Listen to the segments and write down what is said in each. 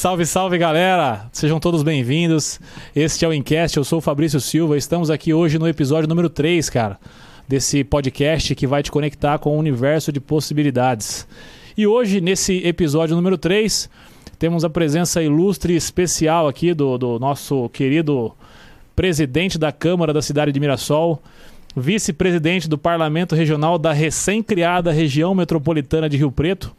salve, salve galera! Sejam todos bem-vindos. Este é o Incast, eu sou o Fabrício Silva. Estamos aqui hoje no episódio número 3, cara, desse podcast que vai te conectar com o universo de possibilidades. E hoje, nesse episódio número 3, temos a presença ilustre e especial aqui do, do nosso querido presidente da Câmara da cidade de Mirassol, vice-presidente do Parlamento Regional da recém-criada região metropolitana de Rio Preto,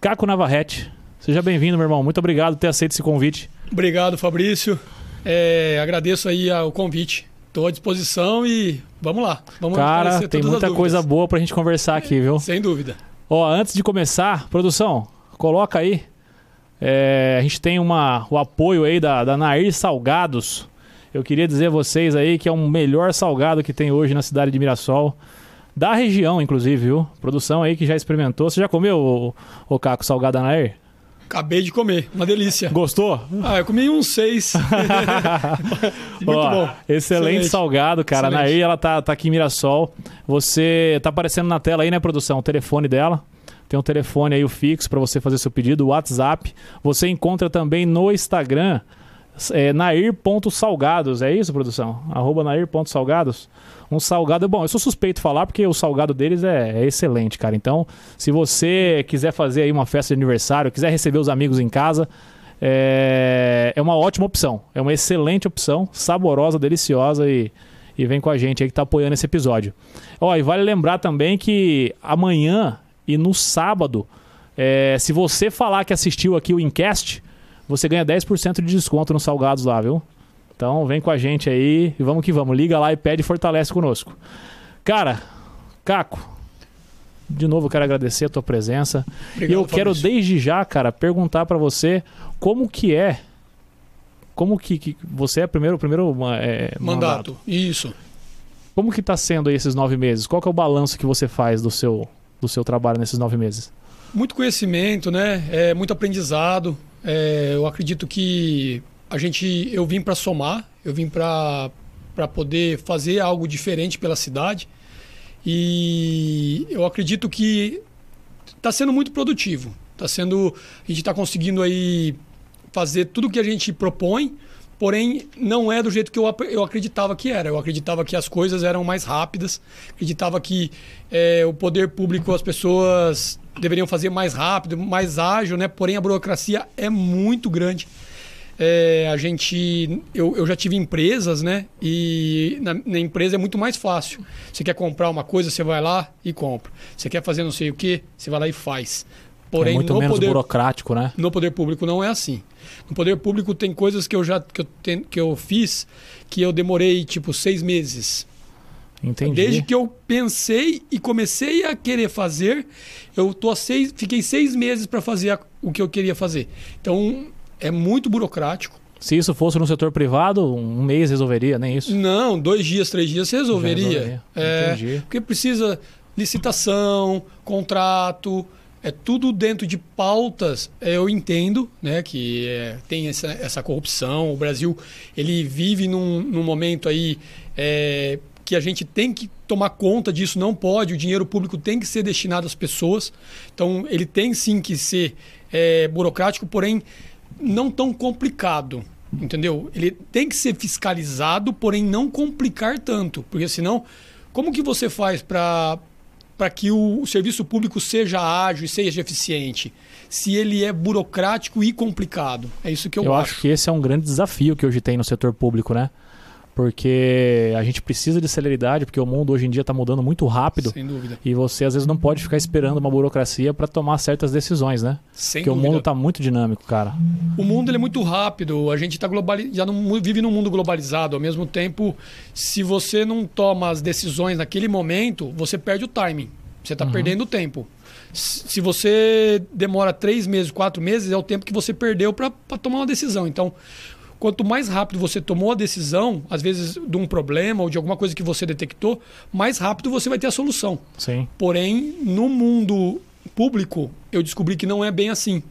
Caco Navarrete. Seja bem-vindo, meu irmão. Muito obrigado por ter aceito esse convite. Obrigado, Fabrício. É, agradeço aí o convite. Estou à disposição e vamos lá. Vamos Cara, tem muita coisa boa para a gente conversar aqui, viu? Sem dúvida. Ó, antes de começar, produção, coloca aí. É, a gente tem uma, o apoio aí da, da Nair Salgados. Eu queria dizer a vocês aí que é o melhor salgado que tem hoje na cidade de Mirassol. Da região, inclusive, viu? Produção aí que já experimentou. Você já comeu o, o caco salgado da Nair? Acabei de comer, uma delícia. Gostou? Ah, eu comi uns seis. Muito Ó, bom. Excelente, excelente, salgado, cara. Excelente. Nair, ela tá, tá aqui em Mirassol. Você tá aparecendo na tela aí, né, produção? O telefone dela. Tem um telefone aí, o fixo, para você fazer seu pedido, o WhatsApp. Você encontra também no Instagram é, nair.salgados, é isso, produção? Arroba nair.salgados. Um salgado, bom, eu sou suspeito de falar porque o salgado deles é, é, excelente, cara. Então, se você quiser fazer aí uma festa de aniversário, quiser receber os amigos em casa, é, é uma ótima opção. É uma excelente opção, saborosa, deliciosa e, e vem com a gente aí que tá apoiando esse episódio. Ó, e vale lembrar também que amanhã e no sábado, é, se você falar que assistiu aqui o Incast, você ganha 10% de desconto nos salgados lá, viu? Então vem com a gente aí e vamos que vamos. Liga lá e pede e fortalece conosco. Cara, Caco, de novo eu quero agradecer a tua presença. Obrigado, e eu Fabrício. quero desde já, cara, perguntar para você como que é como que, que você é primeiro primeiro é, mandato. mandato. Isso. Como que está sendo aí esses nove meses? Qual que é o balanço que você faz do seu do seu trabalho nesses nove meses? Muito conhecimento, né? É muito aprendizado. É, eu acredito que a gente, eu vim para somar, eu vim para poder fazer algo diferente pela cidade e eu acredito que está sendo muito produtivo. Está sendo, a gente está conseguindo aí fazer tudo que a gente propõe, porém não é do jeito que eu, eu acreditava que era. Eu acreditava que as coisas eram mais rápidas, acreditava que é, o poder público, as pessoas deveriam fazer mais rápido, mais ágil, né? Porém a burocracia é muito grande. É, a gente, eu, eu já tive empresas, né? E na, na, empresa é muito mais fácil. Você quer comprar uma coisa, você vai lá e compra. Você quer fazer não sei o que, você vai lá e faz. Porém, é muito menos poder, burocrático, né? No poder público não é assim. No poder público tem coisas que eu já que eu, ten, que eu fiz que eu demorei tipo seis meses Entendi. Desde que eu pensei e comecei a querer fazer, eu tô seis, fiquei seis meses para fazer a, o que eu queria fazer. Então, é muito burocrático. Se isso fosse no setor privado, um mês resolveria, nem isso? Não, dois dias, três dias você resolveria. resolveria. É, Entendi. Porque precisa licitação, contrato, é tudo dentro de pautas. É, eu entendo, né, que é, tem essa, essa corrupção. O Brasil ele vive num, num momento aí é, que a gente tem que tomar conta disso, não pode, o dinheiro público tem que ser destinado às pessoas. Então, ele tem sim que ser é, burocrático, porém não tão complicado. Entendeu? Ele tem que ser fiscalizado, porém não complicar tanto. Porque senão, como que você faz para para que o, serviço público seja ágil e seja eficiente, se ele é burocrático e complicado. É isso que eu, eu acho. Eu acho que esse é um grande desafio que hoje tem no setor público, né? Porque a gente precisa de celeridade, porque o mundo hoje em dia está mudando muito rápido. Sem dúvida. E você às vezes não pode ficar esperando uma burocracia para tomar certas decisões, né? Sem porque dúvida. o mundo está muito dinâmico, cara. O mundo é muito rápido. A gente tá globali... já não vive num mundo globalizado. Ao mesmo tempo, se você não toma as decisões naquele momento, você perde o timing. Você está uhum. perdendo o tempo. Se você demora três meses, quatro meses, é o tempo que você perdeu para tomar uma decisão. Então, Quanto mais rápido você tomou a decisão, às vezes de um problema ou de alguma coisa que você detectou, mais rápido você vai ter a solução. Sim. Porém, no mundo público, eu descobri que não é bem assim.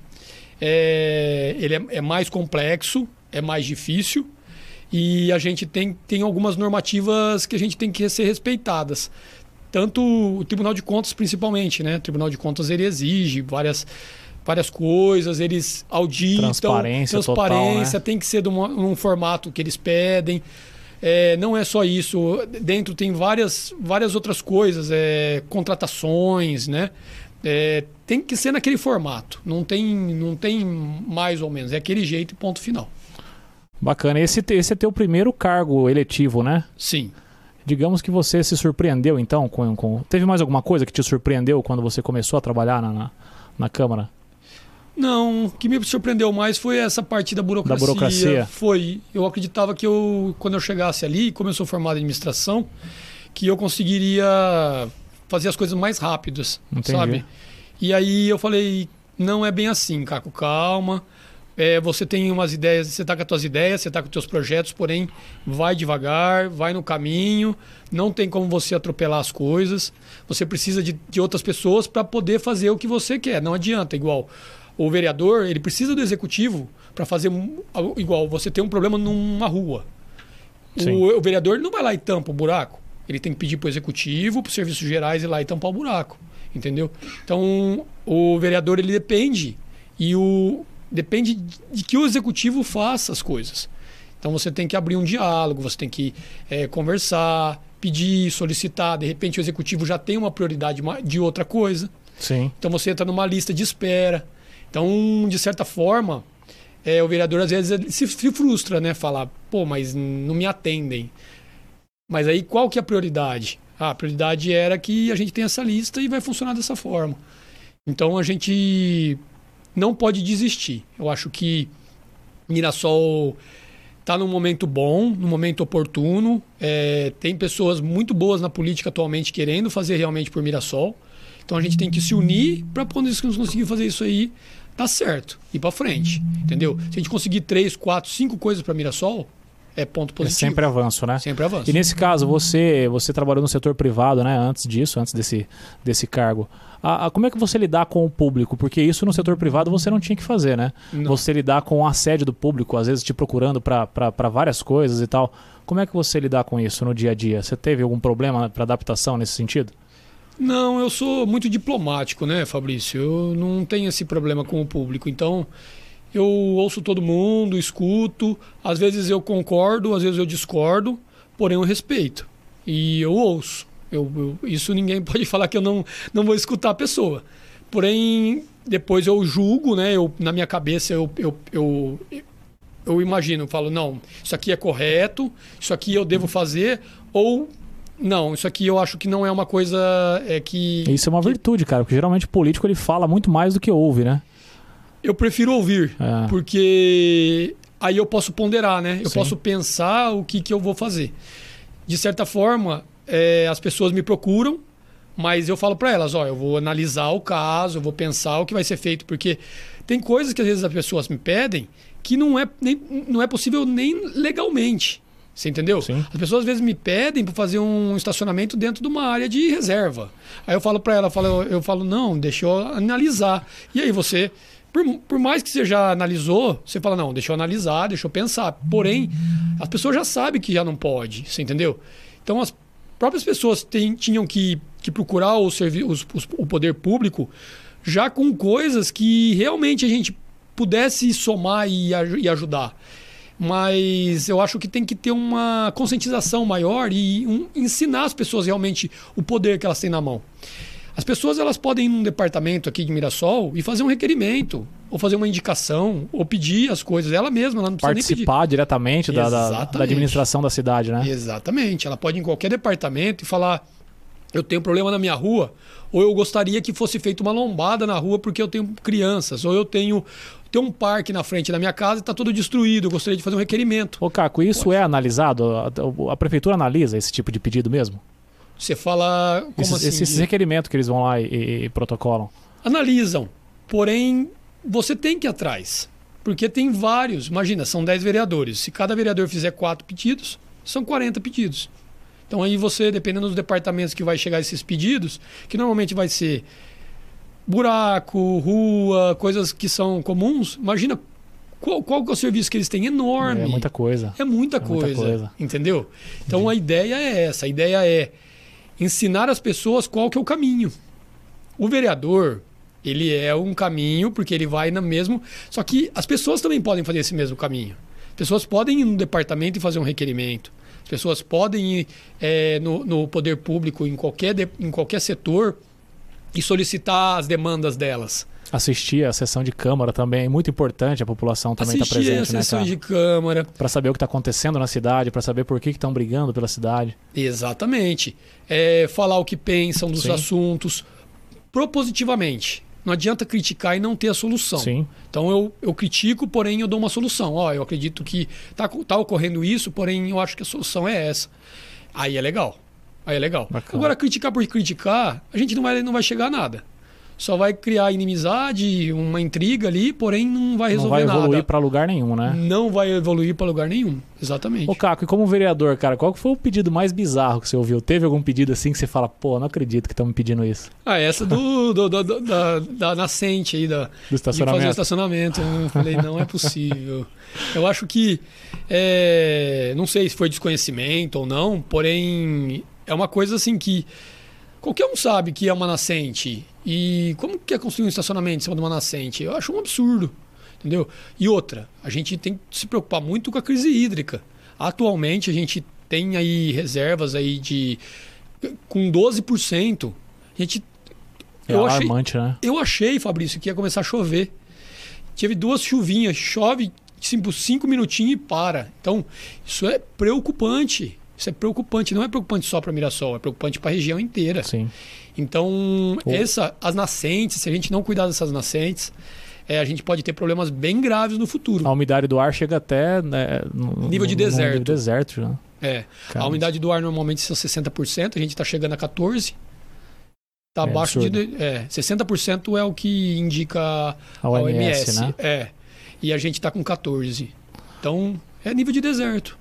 É, ele é, é mais complexo, é mais difícil e a gente tem, tem algumas normativas que a gente tem que ser respeitadas. Tanto o Tribunal de Contas, principalmente, né? O Tribunal de Contas ele exige várias várias coisas, eles auditam. Transparência, transparência total, né? tem que ser de uma, um formato que eles pedem. É, não é só isso. Dentro tem várias, várias outras coisas, é, contratações, né? É, tem que ser naquele formato. Não tem, não tem mais ou menos. É aquele jeito e ponto final. Bacana. Esse, esse é teu primeiro cargo eletivo, né? Sim. Digamos que você se surpreendeu, então, com, com... Teve mais alguma coisa que te surpreendeu quando você começou a trabalhar na, na, na Câmara? Não, o que me surpreendeu mais foi essa parte da burocracia. Da burocracia. Foi. Eu acreditava que eu, quando eu chegasse ali, como eu sou formado em administração, que eu conseguiria fazer as coisas mais rápidas, Entendi. sabe? E aí eu falei, não é bem assim, Caco, calma. É, você tem umas ideias, você está com as suas ideias, você está com os seus projetos, porém vai devagar, vai no caminho, não tem como você atropelar as coisas. Você precisa de, de outras pessoas para poder fazer o que você quer. Não adianta, igual o vereador, ele precisa do executivo para fazer igual você tem um problema numa rua. O, o, vereador não vai lá e tampa o buraco. Ele tem que pedir para o executivo, para os serviços gerais ir lá e tampar o buraco. Entendeu? Então, o vereador ele depende e o depende de que o executivo faça as coisas. Então você tem que abrir um diálogo, você tem que é, conversar, pedir, solicitar. De repente o executivo já tem uma prioridade de outra coisa. Sim. Então você entra numa lista de espera. Então, de certa forma, é, o vereador às vezes se, frustra, né? Falar, pô, mas não me atendem. Mas aí qual que é a prioridade? Ah, a prioridade era que a gente tem essa lista e vai funcionar dessa forma. Então a gente não pode desistir. Eu acho que Mirassol está num momento bom, num momento oportuno. É, tem pessoas muito boas na política atualmente querendo fazer realmente por Mirassol. Então a gente tem que se unir para gente conseguir fazer isso aí, tá certo, ir para frente, entendeu? Se a gente conseguir três, quatro, cinco coisas para Mirassol, é ponto positivo. É sempre avanço, né? Sempre avanço. E nesse caso, você você trabalhou no setor privado, né? Antes disso, antes desse, desse cargo. A, a, como é que você lidar com o público? Porque isso no setor privado você não tinha que fazer, né? Não. Você lidar com o assédio do público, às vezes te procurando para várias coisas e tal. Como é que você lidar com isso no dia a dia? Você teve algum problema para adaptação nesse sentido? Não, eu sou muito diplomático, né, Fabrício? Eu não tenho esse problema com o público. Então, eu ouço todo mundo, escuto. Às vezes eu concordo, às vezes eu discordo, porém eu respeito. E eu ouço. Eu, eu, isso ninguém pode falar que eu não, não vou escutar a pessoa. Porém, depois eu julgo, né? Eu, na minha cabeça eu, eu, eu, eu imagino, eu falo, não, isso aqui é correto, isso aqui eu devo fazer, ou não, isso aqui eu acho que não é uma coisa é, que. Isso é uma que... virtude, cara, porque geralmente o político ele fala muito mais do que ouve, né? Eu prefiro ouvir, é. porque aí eu posso ponderar, né? Eu Sim. posso pensar o que, que eu vou fazer. De certa forma, é, as pessoas me procuram, mas eu falo para elas, ó, eu vou analisar o caso, eu vou pensar o que vai ser feito, porque tem coisas que às vezes as pessoas me pedem que não é, nem, não é possível nem legalmente. Você entendeu? Sim. As pessoas às vezes me pedem para fazer um estacionamento dentro de uma área de reserva. Aí eu falo para ela, eu falo, eu falo, não, deixa eu analisar. E aí você, por, por, mais que você já analisou, você fala, não, deixa eu analisar, deixa eu pensar. Porém, as pessoas já sabem que já não pode, você entendeu? Então as próprias pessoas tem, tinham que, que procurar o, servi os, os, o poder público já com coisas que realmente a gente pudesse somar e, e ajudar mas eu acho que tem que ter uma conscientização maior e um, ensinar as pessoas realmente o poder que elas têm na mão. As pessoas elas podem ir num departamento aqui de Mirassol e fazer um requerimento, ou fazer uma indicação, ou pedir as coisas. Ela mesma, ela não precisa Participar diretamente da, da, da, administração da cidade, né? Exatamente. Ela pode ir em qualquer departamento e falar: eu tenho um problema na minha rua, ou eu gostaria que fosse feita uma lombada na rua porque eu tenho crianças, ou eu tenho tem um parque na frente da minha casa e está todo destruído. Eu gostaria de fazer um requerimento. Ô, Caco, isso Pode. é analisado? A, a, prefeitura analisa esse tipo de pedido mesmo? Você fala. Como esses, assim? Esses requerimentos que eles vão lá e, e, e protocolam. Analisam. Porém, você tem que ir atrás. Porque tem vários. Imagina, são 10 vereadores. Se cada vereador fizer quatro pedidos, são 40 pedidos. Então aí você, dependendo dos departamentos que vai chegar esses pedidos, que normalmente vai ser buraco, rua, coisas que são comuns. Imagina qual, qual é o serviço que eles têm? Enorme. É muita coisa. É muita, é coisa, muita coisa. Entendeu? Então a ideia é essa. A ideia é ensinar as pessoas qual que é o caminho. O vereador, Ele é um caminho porque ele vai no mesmo. Só que as pessoas também podem fazer esse mesmo caminho. As pessoas podem ir no departamento e fazer um requerimento. As pessoas podem ir é, no, no, poder público, em qualquer, de, em qualquer setor, e solicitar as demandas delas. Assistir a sessão de Câmara também é muito importante, a população também está presente. Assistir a sessão de Câmara. Para saber o que está acontecendo na cidade, para saber por que estão brigando pela cidade. Exatamente. É, falar o que pensam dos Sim. assuntos propositivamente. Não adianta criticar e não ter a solução. Sim. Então eu, eu critico, porém eu dou uma solução. Ó, eu acredito que está tá ocorrendo isso, porém eu acho que a solução é essa. Aí é legal. Aí é legal. Bacana. Agora, criticar por criticar, a gente não vai, não vai chegar a nada só vai criar inimizade, uma intriga ali, porém não vai resolver nada. Não vai evoluir para lugar nenhum, né? Não vai evoluir para lugar nenhum, exatamente. Ô Caco, e como vereador, cara, qual foi o pedido mais bizarro que você ouviu? Teve algum pedido assim que você fala, pô, não acredito que estão me pedindo isso? Ah, essa do, do, do, do da, da, nascente aí, da, do estacionamento. de fazer o estacionamento. Eu falei, não é possível. Eu acho que, é, não sei se foi desconhecimento ou não, porém é uma coisa assim que qualquer um sabe que é uma nascente e como que é construir um estacionamento em cima de uma nascente? Eu acho um absurdo, entendeu? E outra, a gente tem que se preocupar muito com a crise hídrica. Atualmente a gente tem aí reservas aí de com 12%. A gente é eu alarmante, achei, né? Eu achei, Fabrício, que ia começar a chover. Teve duas chuvinhas, chove cinco, cinco minutinhos e para. Então, isso é preocupante. Isso é preocupante. Não é preocupante só para Mirassol, é preocupante para a região inteira. Sim. Então, essa, as nascentes, se a gente não cuidar dessas nascentes, é, a gente pode ter problemas bem graves no futuro. A umidade do ar chega até né, no, nível de deserto. Nível de deserto né? É. A umidade do ar normalmente são 60%, a gente está chegando a 14%. Está é, abaixo absurdo. de. É, 60% é o que indica a OMS. OMS né? É. E a gente está com 14%. Então, é nível de deserto.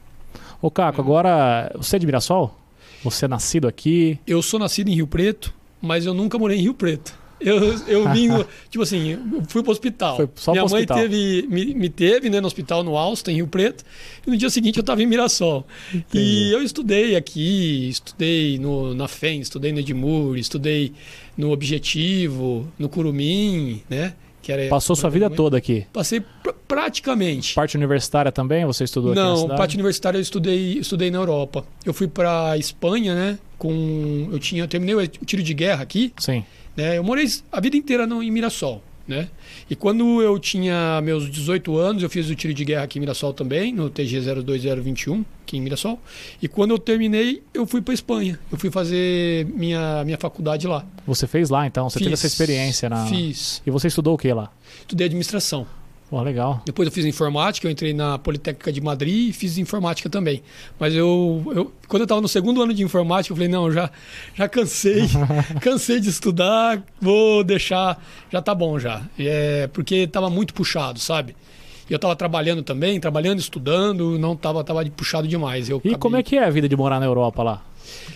Ô, Caco, agora você é de Mirassol? Você é nascido aqui? Eu sou nascido em Rio Preto mas eu nunca morei em Rio Preto. Eu, eu vim, tipo assim, fui pro hospital. Foi só Minha mãe hospital. teve, me, me, teve né, no hospital no Alston, em Rio Preto. E no dia seguinte eu estava em Mirassol. Entendi. E eu estudei aqui, estudei no, na FEM, estudei no Edmur, estudei no Objetivo, no Curumim, né? Que era, Passou sua vida toda aqui? Passei pr praticamente. Parte universitária também? Você estudou Não, aqui Não, parte universitária eu estudei, estudei na Europa. Eu fui para Espanha, né? Com, eu tinha eu terminei o tiro de guerra aqui. Sim. Né, eu morei a vida inteira no, em Mirassol. Né? E quando eu tinha meus 18 anos, eu fiz o tiro de guerra aqui em Mirassol também, no TG 02021, aqui em Mirassol. E quando eu terminei, eu fui para Espanha. Eu fui fazer minha, minha faculdade lá. Você fez lá, então? Você fiz, teve essa experiência na. Fiz. E você estudou o que lá? Estudei administração. Pô, legal. Depois eu fiz informática, eu entrei na Politécnica de Madrid e fiz informática também. Mas eu, eu quando eu estava no segundo ano de informática, eu falei, não, já, já cansei, cansei de estudar, vou deixar, já tá bom já. É, porque estava muito puxado, sabe? Eu estava trabalhando também, trabalhando, estudando, não estava tava puxado demais. Eu e acabei... como é que é a vida de morar na Europa lá?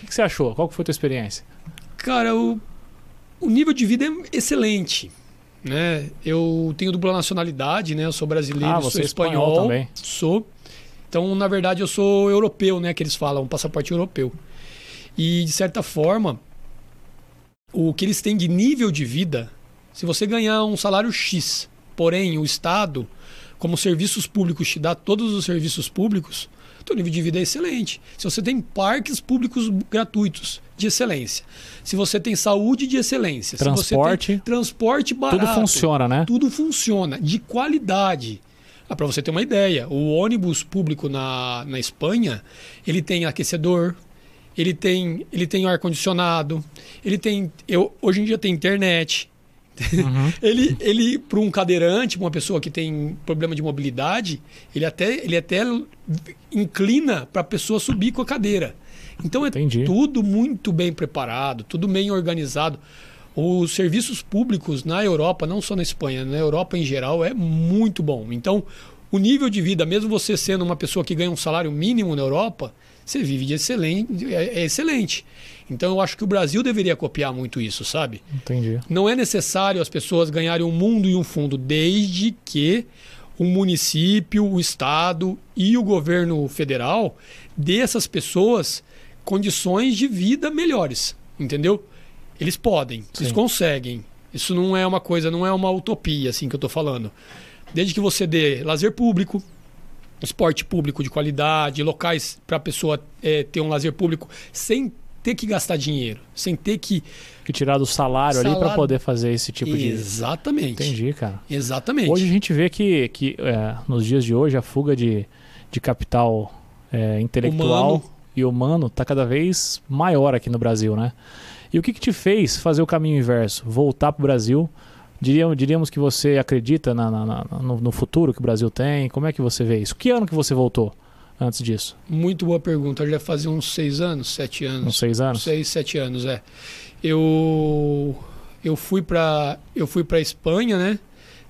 O que você achou? Qual foi a tua experiência? Cara, o, o nível de vida é excelente né? Eu tenho dupla nacionalidade, né? Eu sou brasileiro, ah, sou é espanhol, espanhol também. Sou. Então, na verdade, eu sou europeu, né? Que eles falam, um passaporte europeu. E de certa forma, o que eles têm de nível de vida, se você ganhar um salário X, porém o Estado, como serviços públicos, te dá todos os serviços públicos, teu nível de vida é excelente. Se você tem parques públicos gratuitos de excelência, se você tem saúde de excelência, transporte, se você tem transporte barato, tudo funciona, né? Tudo funciona de qualidade. Ah, Para você ter uma ideia, o ônibus público na, na Espanha, ele tem aquecedor, ele tem, ele tem ar condicionado, ele tem, eu, hoje em dia tem internet, Uhum. ele, ele para um cadeirante, para uma pessoa que tem problema de mobilidade, ele até, ele até inclina para a pessoa subir com a cadeira. Então é Entendi. tudo muito bem preparado, tudo bem organizado. Os serviços públicos na Europa, não só na Espanha, na Europa em geral, é muito bom. Então, o nível de vida, mesmo você sendo uma pessoa que ganha um salário mínimo na Europa, você vive de excelente, é, é excelente. Então eu acho que o Brasil deveria copiar muito isso, sabe? Entendi. Não é necessário as pessoas ganharem um mundo e um fundo, desde que o município, o estado e o governo federal dê essas pessoas condições de vida melhores, entendeu? Eles podem, Sim. eles conseguem. Isso não é uma coisa, não é uma utopia assim que eu estou falando. Desde que você dê lazer público, esporte público de qualidade, locais para a pessoa é, ter um lazer público sem ter que gastar dinheiro, sem ter que. Que tirar do salário, salário... ali para poder fazer esse tipo de. Exatamente. Entendi, cara. Exatamente. Hoje a gente vê que, que é, nos dias de hoje a fuga de, de capital é, intelectual humano. e humano está cada vez maior aqui no Brasil, né? E o que, que te fez fazer o caminho inverso? Voltar para o Brasil? Diríamos, diríamos que você acredita na, na, na, no, no futuro que o Brasil tem? Como é que você vê isso? Que ano que você voltou? Antes disso? Muito boa pergunta. Já fazia uns seis anos, sete anos. Uns seis anos? Seis, sete anos, é. Eu, eu fui para eu fui para Espanha, né?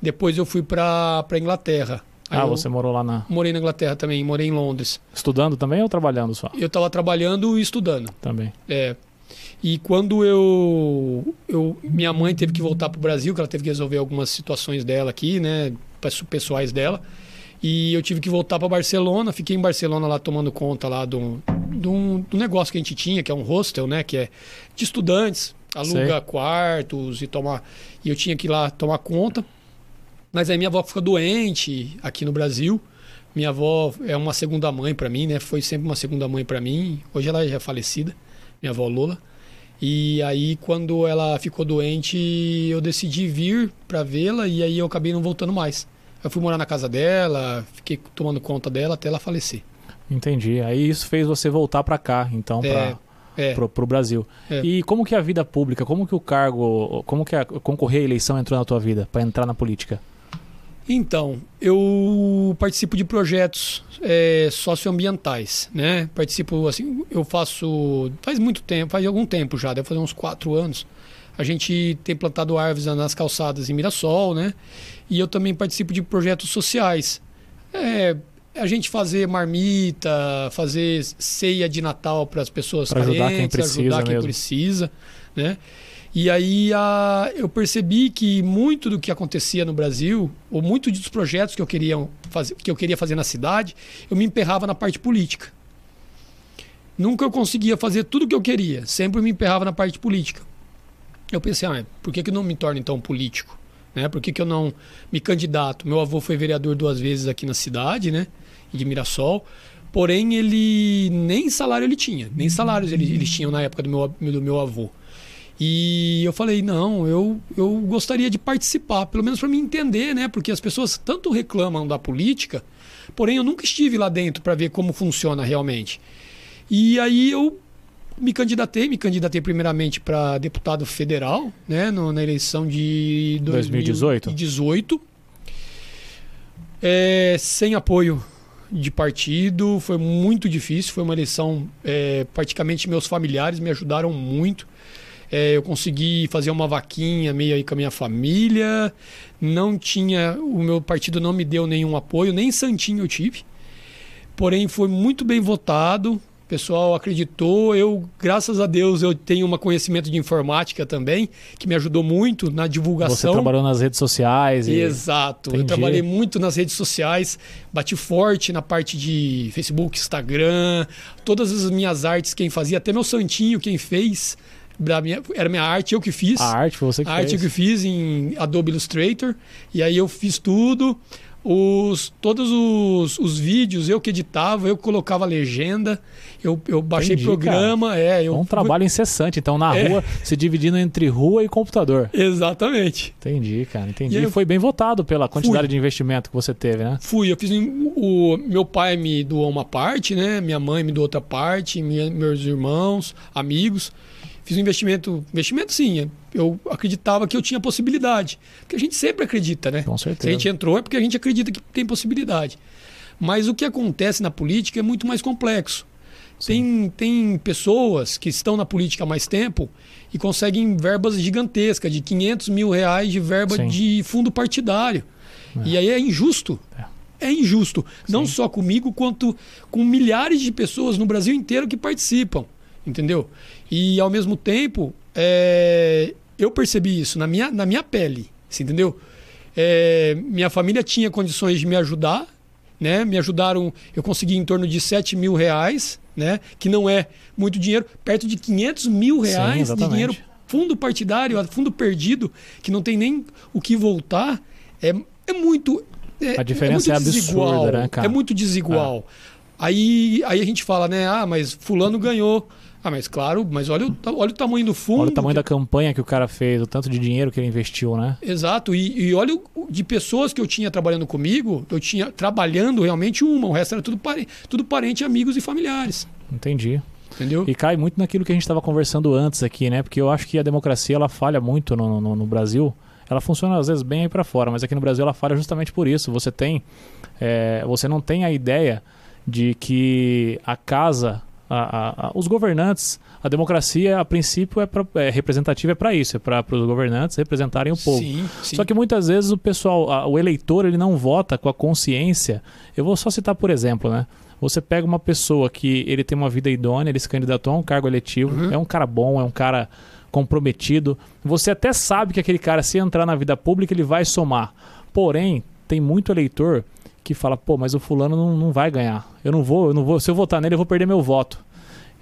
Depois eu fui para Inglaterra. Aí ah, você morou lá na. Morei na Inglaterra também, morei em Londres. Estudando também ou trabalhando só? Eu estava trabalhando e estudando. Também. É. E quando eu, eu minha mãe teve que voltar para o Brasil, que ela teve que resolver algumas situações dela aqui, né, pessoais dela. E eu tive que voltar para Barcelona, fiquei em Barcelona lá tomando conta lá do, do, do, negócio que a gente tinha, que é um hostel, né, que é de estudantes, aluga Sei. quartos e tomar e eu tinha que ir lá tomar conta. Mas aí minha avó ficou doente aqui no Brasil. Minha avó é uma segunda mãe para mim, né? Foi sempre uma segunda mãe para mim. Hoje ela já é falecida, minha avó Lola. E aí, quando ela ficou doente, eu decidi vir para vê-la e aí eu acabei não voltando mais. Eu fui morar na casa dela, fiquei tomando conta dela até ela falecer. Entendi. Aí isso fez você voltar para cá, então, é, para é. pro, pro Brasil. É. E como que a vida pública, como que o cargo, como que a concorrer à eleição entrou na tua vida para entrar na política? Então, eu participo de projetos é, socioambientais, né? Participo, assim, eu faço faz muito tempo, faz algum tempo já, deve fazer uns quatro anos. A gente tem plantado árvores nas calçadas em Mirassol, né? E eu também participo de projetos sociais. É, a gente fazer marmita, fazer ceia de Natal para as pessoas pra carentes, ajudar quem precisa, ajudar quem mesmo. precisa, né? E aí a, eu percebi que muito do que acontecia no Brasil, ou muito dos projetos que eu queria fazer, que eu queria fazer na cidade, eu me emperrava na parte política. Nunca eu conseguia fazer tudo o que eu queria, sempre me emperrava na parte política. Eu pensei, ah, por que, que eu não me torno então político? Né? Por que, que eu não me candidato? Meu avô foi vereador duas vezes aqui na cidade, né? De Mirassol. Porém, ele nem salário ele tinha, nem salários ele, eles tinham na época do meu, do meu avô. E eu falei, não, eu, eu gostaria de participar, pelo menos para me entender, né? Porque as pessoas tanto reclamam da política, porém eu nunca estive lá dentro para ver como funciona realmente. E aí eu me candidatei, me candidatei primeiramente para deputado federal, né, no, na eleição de 2018. 2018. É, sem apoio de partido, foi muito difícil, foi uma eleição, é, praticamente meus familiares me ajudaram muito. É, eu consegui fazer uma vaquinha meio aí com a minha família. Não tinha. O meu partido não me deu nenhum apoio, nem santinho eu tive. Porém, foi muito bem votado. O pessoal acreditou. Eu, graças a Deus, eu tenho um conhecimento de informática também, que me ajudou muito na divulgação. Você trabalhou nas redes sociais. E... Exato. Entendi. Eu trabalhei muito nas redes sociais, bati forte na parte de Facebook, Instagram, todas as minhas artes, quem fazia, até meu santinho, quem fez da minha, era minha arte, eu que fiz. A arte foi você que a fez? A arte eu que fiz em Adobe Illustrator. E aí eu fiz tudo. Os, todos os, os vídeos eu que editava, eu colocava legenda, eu, eu baixei Entendi, programa. Cara. É, eu, um trabalho incessante, então, na é. rua, se dividindo entre rua e computador. Exatamente. Entendi, cara, entendi. E, foi bem votado pela quantidade fui. de investimento que você teve, né? Fui, eu fiz. O, meu pai me doou uma parte, né? Minha mãe me doou outra parte, minha, meus irmãos, amigos fiz um investimento. Investimento, sim. Eu acreditava que eu tinha possibilidade. Porque a gente sempre acredita, né? Com certeza. Se a gente entrou é porque a gente acredita que tem possibilidade. Mas o que acontece na política é muito mais complexo. Tem, tem pessoas que estão na política há mais tempo e conseguem verbas gigantescas, de 500 mil reais de verba Sim. de fundo partidário. É. E aí é injusto. É, é injusto. Sim. Não só comigo, quanto com milhares de pessoas no Brasil inteiro que participam entendeu? E ao mesmo tempo, é, eu percebi isso na minha, na minha pele, você entendeu? É, minha família tinha condições de me ajudar, né? Me ajudaram, eu consegui em torno de 7 mil reais, né? Que não é muito dinheiro, perto de 500 mil reais Sim, de dinheiro fundo partidário, fundo perdido, que não tem nem o que voltar, é, é muito. É, a diferença é, é desigual, absurda, né, cara? É muito desigual. Ah. Aí, aí a gente fala, né? Ah, mas fulano ganhou. Ah, mas claro, mas olha o, olha o tamanho do fundo. Olha o tamanho que... da campanha que o cara fez, o tanto de dinheiro que ele investiu, né? Exato. E, e olha o, de pessoas que eu tinha trabalhando comigo, eu tinha trabalhando realmente uma, o resto era tudo, pare, tudo parente, amigos e familiares. Entendi. Entendeu? E cai muito naquilo que a gente estava conversando antes aqui, né? Porque eu acho que a democracia ela falha muito no, no, no Brasil. Ela funciona às vezes bem aí para fora, mas aqui no Brasil ela falha justamente por isso. Você tem, é, você não tem a ideia de que a casa a, a, os governantes, a democracia, a princípio, é, pra, é representativa é para isso, é para os governantes representarem o povo. Sim, sim. Só que muitas vezes o pessoal, a, o eleitor, ele não vota com a consciência. Eu vou só citar por exemplo, né? Você pega uma pessoa que ele tem uma vida idônea, ele se candidatou a um cargo eletivo, uhum. é um cara bom, é um cara comprometido. Você até sabe que aquele cara, se entrar na vida pública, ele vai somar. Porém, tem muito eleitor que fala, pô, mas o fulano não, não vai ganhar. Eu não vou, eu não vou. Se eu votar nele, eu vou perder meu voto.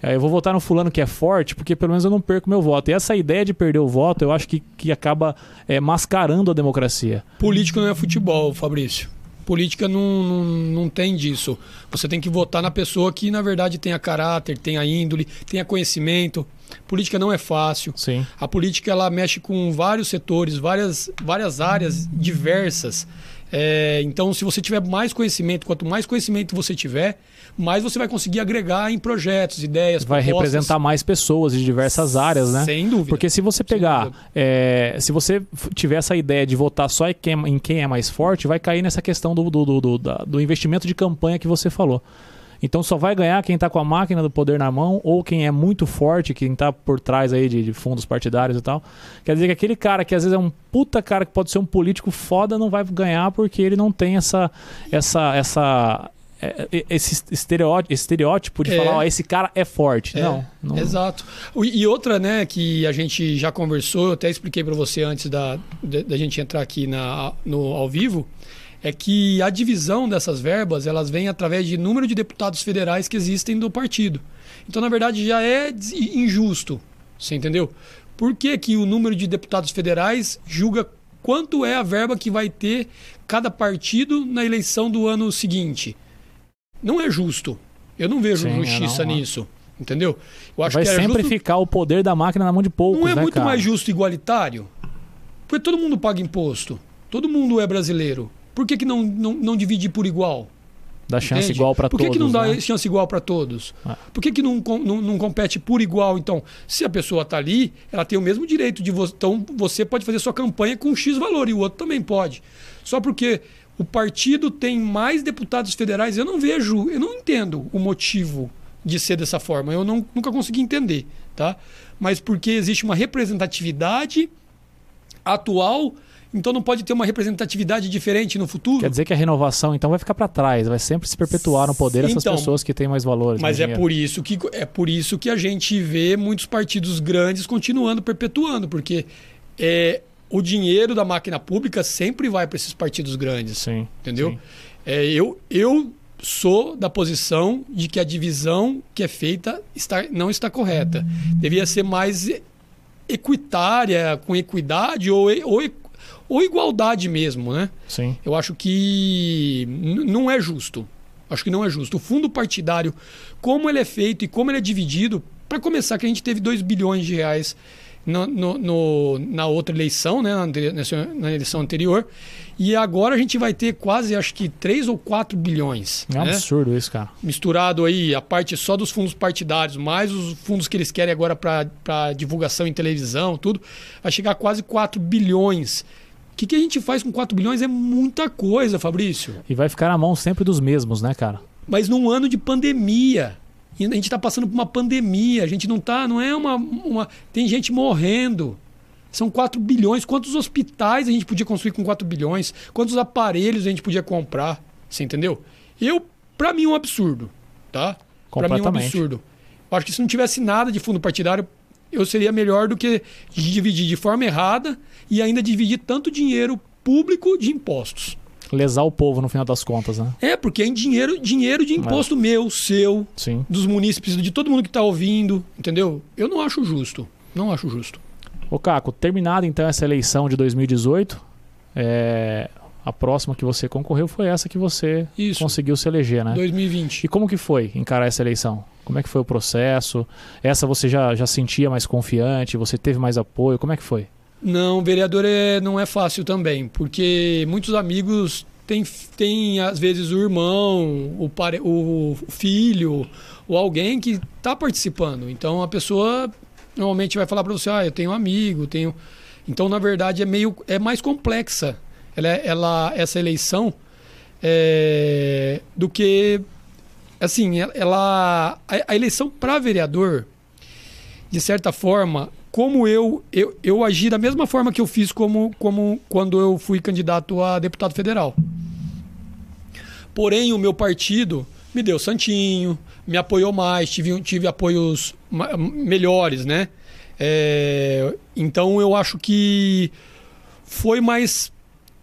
Aí eu vou votar no fulano que é forte, porque pelo menos eu não perco meu voto. E essa ideia de perder o voto, eu acho que, que acaba é, mascarando a democracia. Político não é futebol, Fabrício. Política não, não, não tem disso. Você tem que votar na pessoa que, na verdade, tenha caráter, tenha índole, tenha conhecimento. Política não é fácil. Sim. A política ela mexe com vários setores, várias, várias áreas diversas. É, então, se você tiver mais conhecimento, quanto mais conhecimento você tiver, mais você vai conseguir agregar em projetos, ideias, Vai propostas. representar mais pessoas de diversas áreas, né? Sem dúvida. Porque se você pegar, é, se você tiver essa ideia de votar só em quem, em quem é mais forte, vai cair nessa questão do, do, do, do, do investimento de campanha que você falou. Então só vai ganhar quem está com a máquina do poder na mão ou quem é muito forte, quem está por trás aí de, de, fundos partidários e tal. Quer dizer que aquele cara que às vezes é um puta cara que pode ser um político foda não vai ganhar porque ele não tem essa essa essa é, é, esse estereótipo, estereótipo de é. falar, ó, esse cara é forte. É. Não, não, Exato. E outra, né, que a gente já conversou, eu até expliquei para você antes da, da gente entrar aqui na, no, ao vivo, é que a divisão dessas verbas elas vem através de número de deputados federais que existem do partido. Então, na verdade, já é injusto. Você entendeu? Por que, que o número de deputados federais julga quanto é a verba que vai ter cada partido na eleição do ano seguinte? Não é justo. Eu não vejo Sim, justiça não, nisso. Entendeu? Eu acho vai que é sempre justo... ficar o poder da máquina na mão de poucos. Não é né, muito cara? mais justo e igualitário? Porque todo mundo paga imposto. Todo mundo é brasileiro. Por que, que não, não, não dividir por igual? Dá chance Entende? igual para todos. Por que, que não dá né? chance igual para todos? Ah. Por que, que não, não, não, compete por igual? Então, se a pessoa está ali, ela tem o mesmo direito de você. Então, você pode fazer sua campanha com X valor e o outro também pode. Só porque o partido tem mais deputados federais, eu não vejo, eu não entendo o motivo de ser dessa forma. Eu não, nunca consegui entender, tá? Mas porque existe uma representatividade atual então não pode ter uma representatividade diferente no futuro? Quer dizer que a renovação então vai ficar para trás, vai sempre se perpetuar no poder essas então, pessoas que têm mais valores. Mas é por isso que é por isso que a gente vê muitos partidos grandes continuando perpetuando, porque é, o dinheiro da máquina pública sempre vai para esses partidos grandes. Sim. Entendeu? Sim. É, eu, eu sou da posição de que a divisão que é feita está, não está correta. Devia ser mais equitária, com equidade ou, ou ou igualdade mesmo, né? Sim. Eu acho que não é justo. Acho que não é justo. O fundo partidário, como ele é feito e como ele é dividido, para começar, que a gente teve 2 bilhões de reais no, no, no, na outra eleição, né, na, na, eleição anterior. E agora a gente vai ter quase, acho que 3 ou 4 bilhões. É um né? absurdo isso, cara. Misturado aí a parte só dos fundos partidários, mais os fundos que eles querem agora para divulgação em televisão, tudo, vai chegar a quase 4 bilhões. O que, que a gente faz com 4 bilhões é muita coisa, Fabrício. E vai ficar na mão sempre dos mesmos, né, cara? Mas num ano de pandemia. E a gente está passando por uma pandemia. A gente não tá. Não é uma, uma. Tem gente morrendo. São 4 bilhões. Quantos hospitais a gente podia construir com 4 bilhões? Quantos aparelhos a gente podia comprar? Você entendeu? Eu, para mim, é um absurdo. Tá? Para mim é um absurdo. Eu acho que se não tivesse nada de fundo partidário, eu seria melhor do que dividir de forma errada e ainda dividir tanto dinheiro público de impostos lesar o povo no final das contas, né? É, porque é em dinheiro, dinheiro de imposto Mas... meu, seu, Sim. dos munícipes, de todo mundo que está ouvindo, entendeu? Eu não acho justo. Não acho justo. Ô Caco, terminada então essa eleição de 2018, é, a próxima que você concorreu foi essa que você Isso. conseguiu se eleger, né? 2020. E como que foi encarar essa eleição? Como é que foi o processo? Essa você já, já sentia mais confiante? Você teve mais apoio? Como é que foi? Não, vereador é, não é fácil também, porque muitos amigos têm, têm às vezes o irmão, o, pare, o filho, ou alguém que está participando. Então a pessoa normalmente vai falar para você, ah, eu tenho um amigo, tenho. Então na verdade é meio é mais complexa. Ela, ela essa eleição é, do que assim ela a, a eleição para vereador de certa forma como eu, eu eu agi da mesma forma que eu fiz como como quando eu fui candidato a deputado federal. Porém o meu partido me deu santinho, me apoiou mais, tive, tive apoios melhores, né? É, então eu acho que foi mais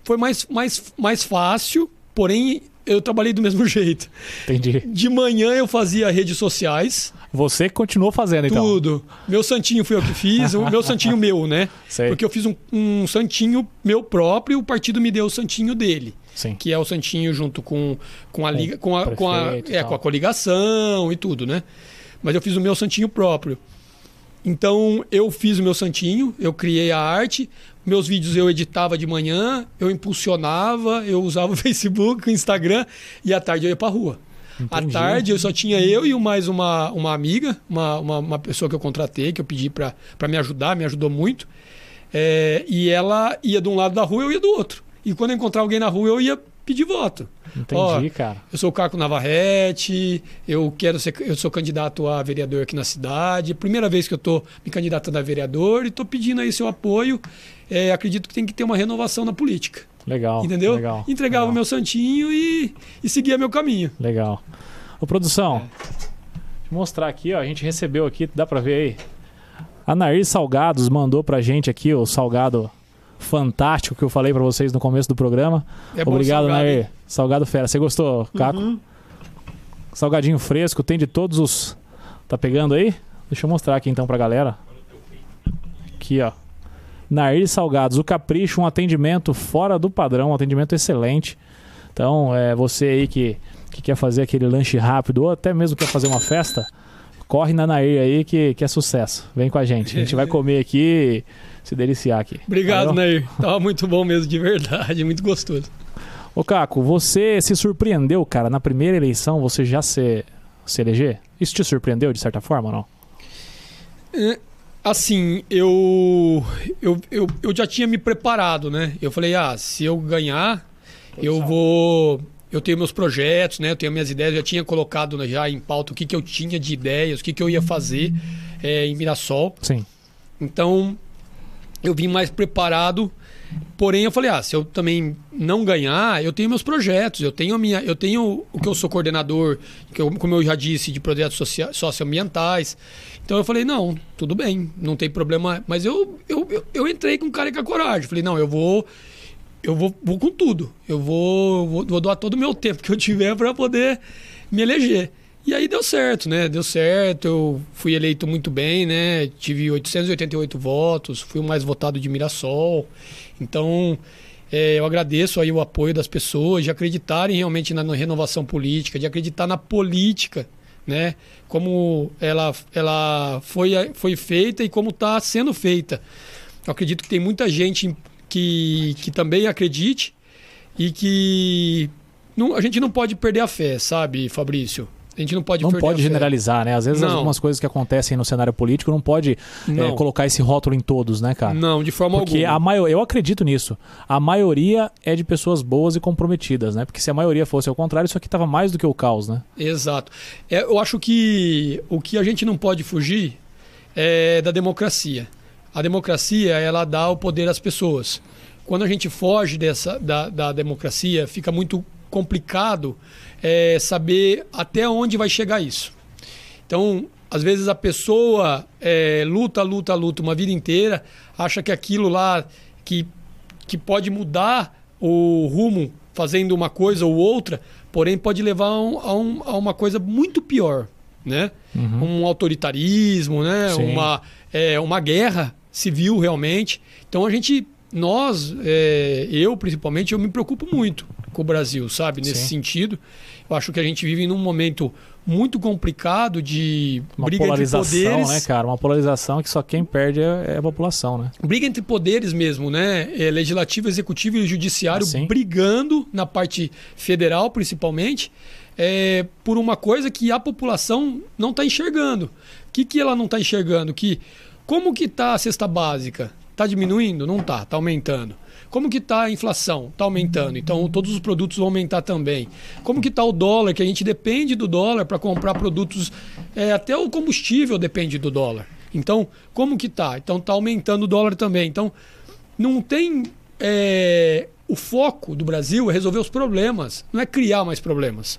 foi mais, mais, mais fácil, porém eu trabalhei do mesmo jeito. Entendi. De manhã eu fazia redes sociais. Você continuou fazendo, então? Tudo. Meu santinho foi eu que fiz, o meu santinho meu, né? Sei. Porque eu fiz um, um santinho meu próprio e o partido me deu o santinho dele. Sim. que é o Santinho junto com, com a liga, com a, com a, é, com a coligação e tudo, né? Mas eu fiz o meu Santinho próprio. Então eu fiz o meu Santinho, eu criei a arte, meus vídeos eu editava de manhã, eu impulsionava, eu usava o Facebook, o Instagram e à tarde eu ia para rua. Entendi. À tarde eu só tinha eu e mais uma, uma amiga, uma, uma, uma pessoa que eu contratei, que eu pedi para me ajudar, me ajudou muito. É, e ela ia de um lado da rua, eu ia do outro. E quando eu encontrar alguém na rua, eu ia pedir voto. Entendi, cara. Eu sou o Caco Navarrete, eu quero ser, eu sou candidato a vereador aqui na cidade. Primeira vez que eu estou me candidatando a vereador e estou pedindo aí seu apoio. É, acredito que tem que ter uma renovação na política. Legal. Entendeu? Legal, Entregava legal. o meu santinho e, e seguia meu caminho. Legal. Ô, produção, é. deixa eu mostrar aqui, ó. A gente recebeu aqui, dá para ver aí. A Nair Salgados mandou pra gente aqui o salgado fantástico que eu falei para vocês no começo do programa. É Obrigado, salgado, Nair. Salgado fera. Você gostou, Caco? Uhum. Salgadinho fresco, tem de todos os. Tá pegando aí? Deixa eu mostrar aqui então pra galera. Aqui, ó. Nair Salgados, o capricho, um atendimento fora do padrão, um atendimento excelente. Então, é, você aí que, que quer fazer aquele lanche rápido ou até mesmo quer fazer uma festa, corre na Nair aí que, que é sucesso. Vem com a gente. A gente vai comer aqui se deliciar aqui. Obrigado, Nair. Tava muito bom mesmo, de verdade, muito gostoso. Ô Caco, você se surpreendeu, cara, na primeira eleição você já se, se eleger? Isso te surpreendeu de certa forma ou não? É, assim, eu, eu, eu, eu já tinha me preparado, né? Eu falei, ah, se eu ganhar, eu vou eu tenho meus projetos, né? Eu tenho minhas ideias, eu já tinha colocado já em pauta o que, que eu tinha de ideias, o que, que eu ia fazer é, em Mirassol. Sim. Então, eu vim mais preparado. Porém, eu falei, ah, se eu também não ganhar, eu tenho meus projetos, eu tenho a minha, eu tenho o que eu sou coordenador, que eu, como eu já disse, de projetos socia socioambientais. Então eu falei, não, tudo bem, não tem problema. Mas eu, eu, eu, eu entrei com cara e com coragem. Falei, não, eu vou. Eu vou, vou com tudo. Eu vou, vou, vou doar todo o meu tempo que eu tiver para poder me eleger. E aí deu certo, né? Deu certo, eu fui eleito muito bem, né? Tive 888 votos, fui o mais votado de Mirassol. Então, é, eu agradeço aí o apoio das pessoas, de acreditarem realmente na, renovação política, de acreditar na política, né? Como ela, ela foi, foi feita e como está sendo feita. Eu acredito que tem muita gente que, que também acredite e que não, a gente não pode perder a fé, sabe, Fabrício? A gente não pode Não pode generalizar, né? Às vezes não. algumas coisas que acontecem no cenário político não pode não. É, colocar esse rótulo em todos, né, cara? Não, de forma Porque alguma. a maior, eu acredito nisso. A maioria é de pessoas boas e comprometidas, né? Porque se a maioria fosse ao contrário, isso aqui tava mais do que o caos, né? Exato. É, eu acho que o que a gente não pode fugir é da democracia. A democracia, ela dá o poder às pessoas. Quando a gente foge dessa da, da democracia, fica muito complicado é, saber até onde vai chegar isso. Então, às vezes a pessoa é, luta, luta, luta uma vida inteira, acha que aquilo lá que, que pode mudar o rumo fazendo uma coisa ou outra, porém pode levar a, um, a, um, a uma coisa muito pior, né? Uhum. Um autoritarismo, né? Uma, é, uma guerra viu realmente. Então a gente, nós, é, eu principalmente, eu me preocupo muito com o Brasil, sabe? Nesse Sim. sentido. Eu acho que a gente vive num momento muito complicado de uma briga polarização, entre poderes. né, cara? Uma polarização que só quem perde é, é a população, né? Briga entre poderes mesmo, né? É, legislativo, executivo e judiciário assim? brigando na parte federal, principalmente, é, por uma coisa que a população não está enxergando. O que, que ela não está enxergando? Que como que está a cesta básica? Está diminuindo? Não está, está aumentando. Como que está a inflação? Está aumentando. Então todos os produtos vão aumentar também. Como que está o dólar? Que a gente depende do dólar para comprar produtos. É, até o combustível depende do dólar. Então, como que está? Então está aumentando o dólar também. Então, não tem. É, o foco do Brasil é resolver os problemas, não é criar mais problemas.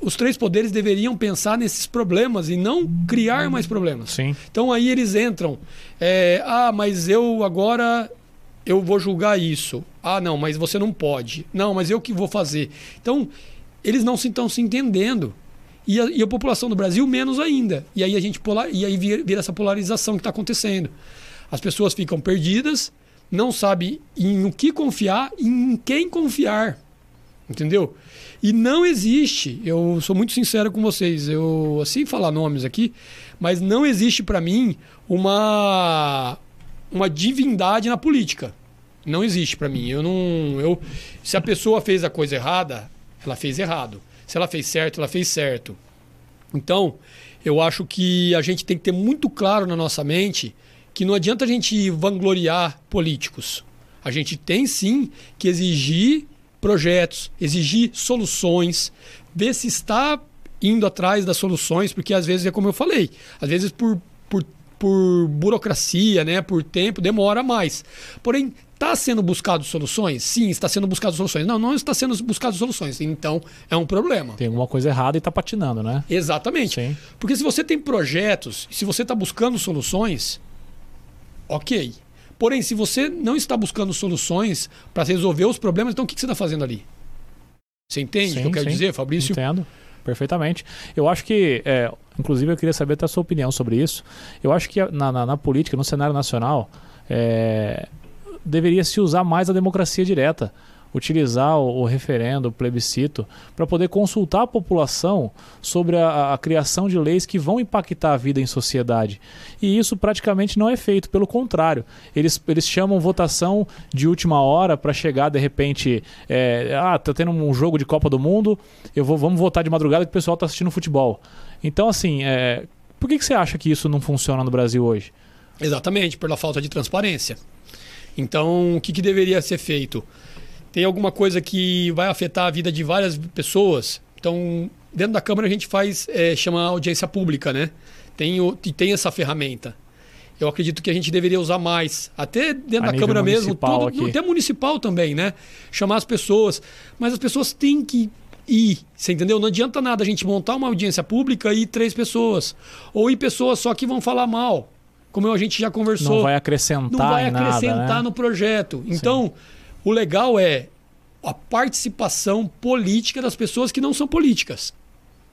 Os três poderes deveriam pensar nesses problemas e não criar mais problemas. Sim. Então aí eles entram. É, ah, mas eu agora eu vou julgar isso. Ah, não, mas você não pode. Não, mas eu que vou fazer. Então, eles não estão se entendendo. E a, e a, população do Brasil menos ainda. E aí a gente polar, e aí vira, vira essa polarização que está acontecendo. As pessoas ficam perdidas, não sabem em o que confiar e em quem confiar. Entendeu? E não existe, eu sou muito sincero com vocês, eu assim falar nomes aqui, mas não existe para mim uma uma divindade na política. Não existe para mim. Eu não, eu, se a pessoa fez a coisa errada, ela fez errado. Se ela fez certo, ela fez certo. Então, eu acho que a gente tem que ter muito claro na nossa mente que não adianta a gente vangloriar políticos. A gente tem sim que exigir projetos, exigir soluções, ver se está indo atrás das soluções, porque às vezes é como eu falei, às vezes por, por por burocracia, né, por tempo, demora mais. Porém, está sendo buscado soluções? Sim, está sendo buscado soluções. Não, não está sendo buscado soluções. Então, é um problema. Tem alguma coisa errada e está patinando, né? Exatamente. Sim. Porque se você tem projetos, se você está buscando soluções, ok. Porém, se você não está buscando soluções para resolver os problemas, então o que você está fazendo ali? Você entende sim, o que eu quero sim. dizer, Fabrício? Entendo perfeitamente. Eu acho que, é, inclusive, eu queria saber até a sua opinião sobre isso. Eu acho que na, na, na política, no cenário nacional, é, deveria se usar mais a democracia direta utilizar o, o referendo, o plebiscito, para poder consultar a população sobre a, a, criação de leis que vão impactar a vida em sociedade. E isso praticamente não é feito, pelo contrário. Eles, eles chamam votação de última hora para chegar, de repente, é, ah, tá tendo um jogo de Copa do Mundo, eu vou, vamos votar de madrugada que o pessoal está assistindo futebol. Então, assim, é, por que, que você acha que isso não funciona no Brasil hoje? Exatamente, pela falta de transparência. Então, o que, que deveria ser feito? Tem alguma coisa que vai afetar a vida de várias pessoas. Então, dentro da Câmara a gente faz, é, chama audiência pública, né? Tem, o, tem essa ferramenta. Eu acredito que a gente deveria usar mais, até dentro a da Câmara mesmo, todo, até municipal também, né? Chamar as pessoas. Mas as pessoas têm que ir, você entendeu? Não adianta nada a gente montar uma audiência pública e ir três pessoas. Ou ir pessoas só que vão falar mal. Como a gente já conversou. Não vai acrescentar. Não vai acrescentar nada, né? no projeto. Então. Sim o legal é a participação política das pessoas que não são políticas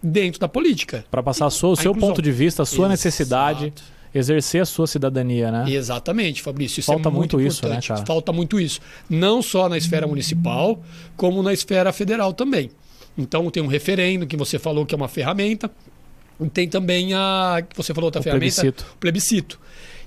dentro da política. Para passar sua, o seu ponto de vista, a sua Exato. necessidade, exercer a sua cidadania, né? Exatamente, Fabrício. Isso é Falta é muito, muito isso, né, cara? Falta muito isso. Não só na esfera municipal, como na esfera federal também. Então tem um referendo que você falou que é uma ferramenta. E tem também a. você falou outra o ferramenta? Plebiscito. plebiscito.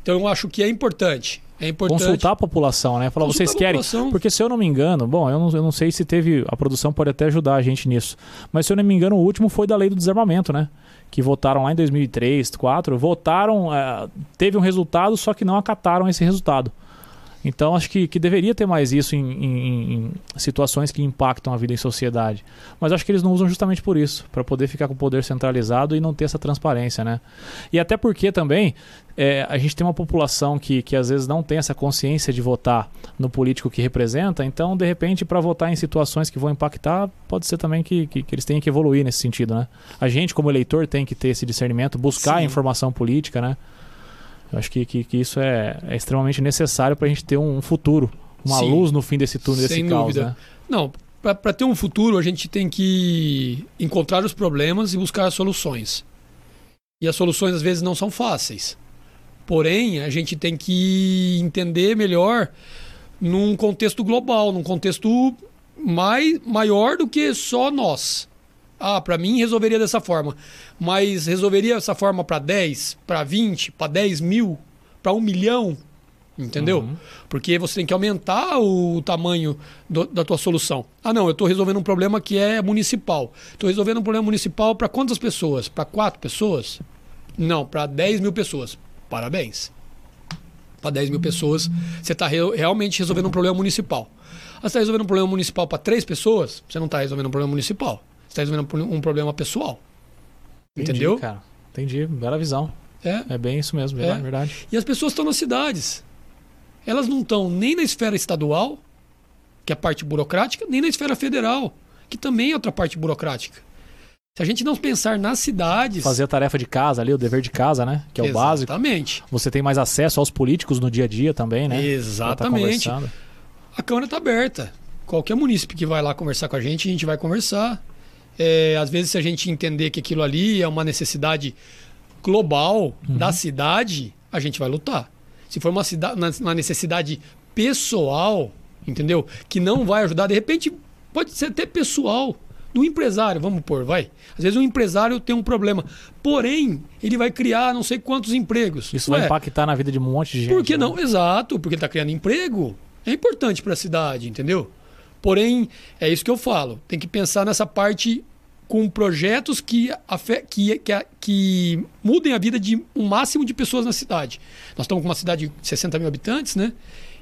Então eu acho que é importante. É importante. Consultar a população, né? Falar, Consultar vocês querem. Porque se eu não me engano, bom, eu não, eu não sei se teve. A produção pode até ajudar a gente nisso. Mas se eu não me engano, o último foi da lei do desarmamento, né? Que votaram lá em 2003, 2004. Votaram, é, teve um resultado, só que não acataram esse resultado. Então acho que, que deveria ter mais isso em, em, em, situações que impactam a vida em sociedade. Mas acho que eles não usam justamente por isso, para poder ficar com o poder centralizado e não ter essa transparência, né? E até porque também é, a gente tem uma população que, que às vezes não tem essa consciência de votar no político que representa, então de repente para votar em situações que vão impactar, pode ser também que, que, que, eles tenham que evoluir nesse sentido, né? A gente como eleitor tem que ter esse discernimento, buscar Sim. informação política, né? Eu acho que, que, que isso é, é, extremamente necessário para a gente ter um futuro, uma Sim, luz no fim desse túnel, desse caos. Né? Não, para ter um futuro, a gente tem que encontrar os problemas e buscar as soluções. E as soluções, às vezes, não são fáceis. Porém, a gente tem que entender melhor num contexto global, num contexto mais, maior do que só nós. Ah, para mim resolveria dessa forma. Mas resolveria dessa forma para 10, para 20, para 10 mil, para 1 milhão? Entendeu? Uhum. Porque você tem que aumentar o tamanho do, da tua solução. Ah, não, eu estou resolvendo um problema que é municipal. Estou resolvendo um problema municipal para quantas pessoas? Para quatro pessoas? Não, para 10 mil pessoas. Parabéns. Para 10 mil pessoas, você está re realmente resolvendo um problema municipal. Ah, você está resolvendo um problema municipal para três pessoas, você não está resolvendo um problema municipal. Você está resolvendo um problema pessoal. Entendi, Entendeu? Cara. Entendi. Bela visão. É. É bem isso mesmo, é. verdade. E as pessoas estão nas cidades. Elas não estão nem na esfera estadual, que é a parte burocrática, nem na esfera federal, que também é outra parte burocrática. Se a gente não pensar nas cidades. Fazer a tarefa de casa ali, o dever de casa, né? Que é o Exatamente. básico. Exatamente. Você tem mais acesso aos políticos no dia a dia também, né? Exatamente. Tá a Câmara está aberta. Qualquer munícipe que vai lá conversar com a gente, a gente vai conversar. É, às vezes, se a gente entender que aquilo ali é uma necessidade global uhum. da cidade, a gente vai lutar. Se for uma, uma necessidade pessoal, entendeu? Que não vai ajudar, de repente, pode ser até pessoal do empresário, vamos pôr, vai. Às vezes o empresário tem um problema, porém, ele vai criar não sei quantos empregos. Isso Ué, vai impactar na vida de um monte de gente. Por que né? não? Exato, porque ele está criando emprego. É importante para a cidade, entendeu? Porém, é isso que eu falo. Tem que pensar nessa parte com projetos que, que, que, que mudem a vida de um máximo de pessoas na cidade. Nós estamos com uma cidade de 60 mil habitantes, né?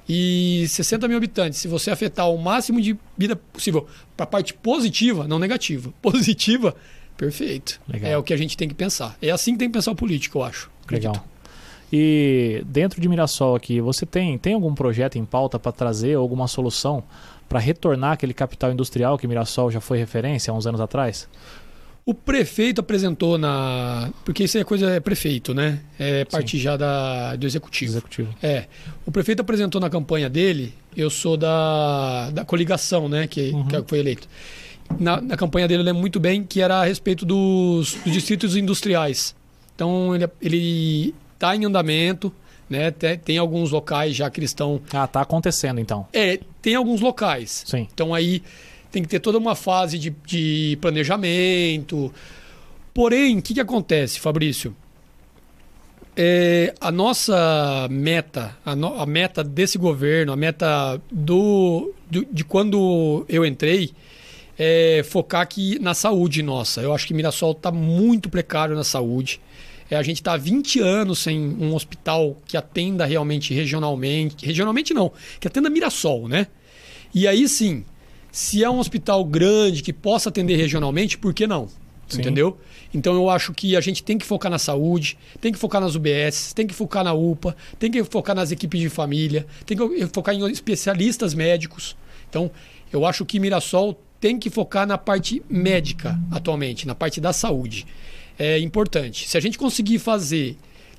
E 60 mil habitantes, se você afetar o máximo de vida possível para a parte positiva, não negativa, positiva, perfeito. Legal. É o que a gente tem que pensar. É assim que tem que pensar o político, eu acho. Acredito. Legal. E dentro de Mirassol aqui, você tem, tem algum projeto em pauta para trazer alguma solução para retornar aquele capital industrial que Mirassol já foi referência há uns anos atrás? O prefeito apresentou na. Porque isso é coisa é prefeito, né? É parte Sim. já da, do executivo. Executivo. É. O prefeito apresentou na campanha dele, eu sou da, da coligação, né? Que, uhum. que foi eleito. Na, na campanha dele, eu lembro muito bem que era a respeito dos, dos distritos industriais. Então, ele, ele está em andamento, né? Tem, tem, alguns locais já que eles estão. Ah, tá acontecendo então. É, tem alguns locais. Sim. Então aí tem que ter toda uma fase de, de planejamento. Porém, o que, que acontece, Fabrício? É, a nossa meta, a, no, a, meta desse governo, a meta do, do, de quando eu entrei, é focar aqui na saúde nossa. Eu acho que Mirassol está muito precário na saúde. É, a gente está há 20 anos sem um hospital que atenda realmente regionalmente. Regionalmente não, que atenda Mirassol, né? E aí sim, se é um hospital grande que possa atender regionalmente, por que não? Sim. Entendeu? Então eu acho que a gente tem que focar na saúde, tem que focar nas UBS, tem que focar na UPA, tem que focar nas equipes de família, tem que focar em especialistas médicos. Então eu acho que Mirassol tem que focar na parte médica atualmente, na parte da saúde. É importante. Se a gente conseguir fazer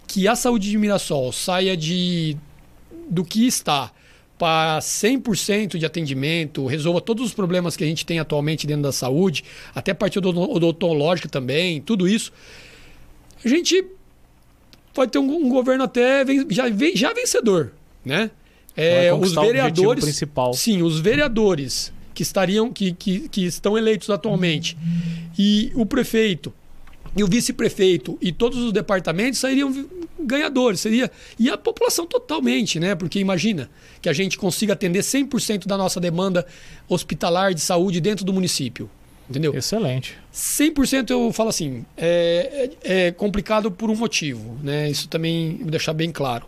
que a saúde de Mirassol saia de do que está para 100% de atendimento, resolva todos os problemas que a gente tem atualmente dentro da saúde, até a parte odontológica também, tudo isso, a gente pode ter um, um governo até já, já vencedor, né? É, os vereadores, principal. sim, os vereadores que estariam, que, que, que estão eleitos atualmente e o prefeito e o vice-prefeito e todos os departamentos sairiam ganhadores. Seria, e a população totalmente, né? Porque imagina que a gente consiga atender 100% da nossa demanda hospitalar de saúde dentro do município. Entendeu? Excelente. 100% eu falo assim, é, é, é, complicado por um motivo, né? Isso também vou deixar bem claro.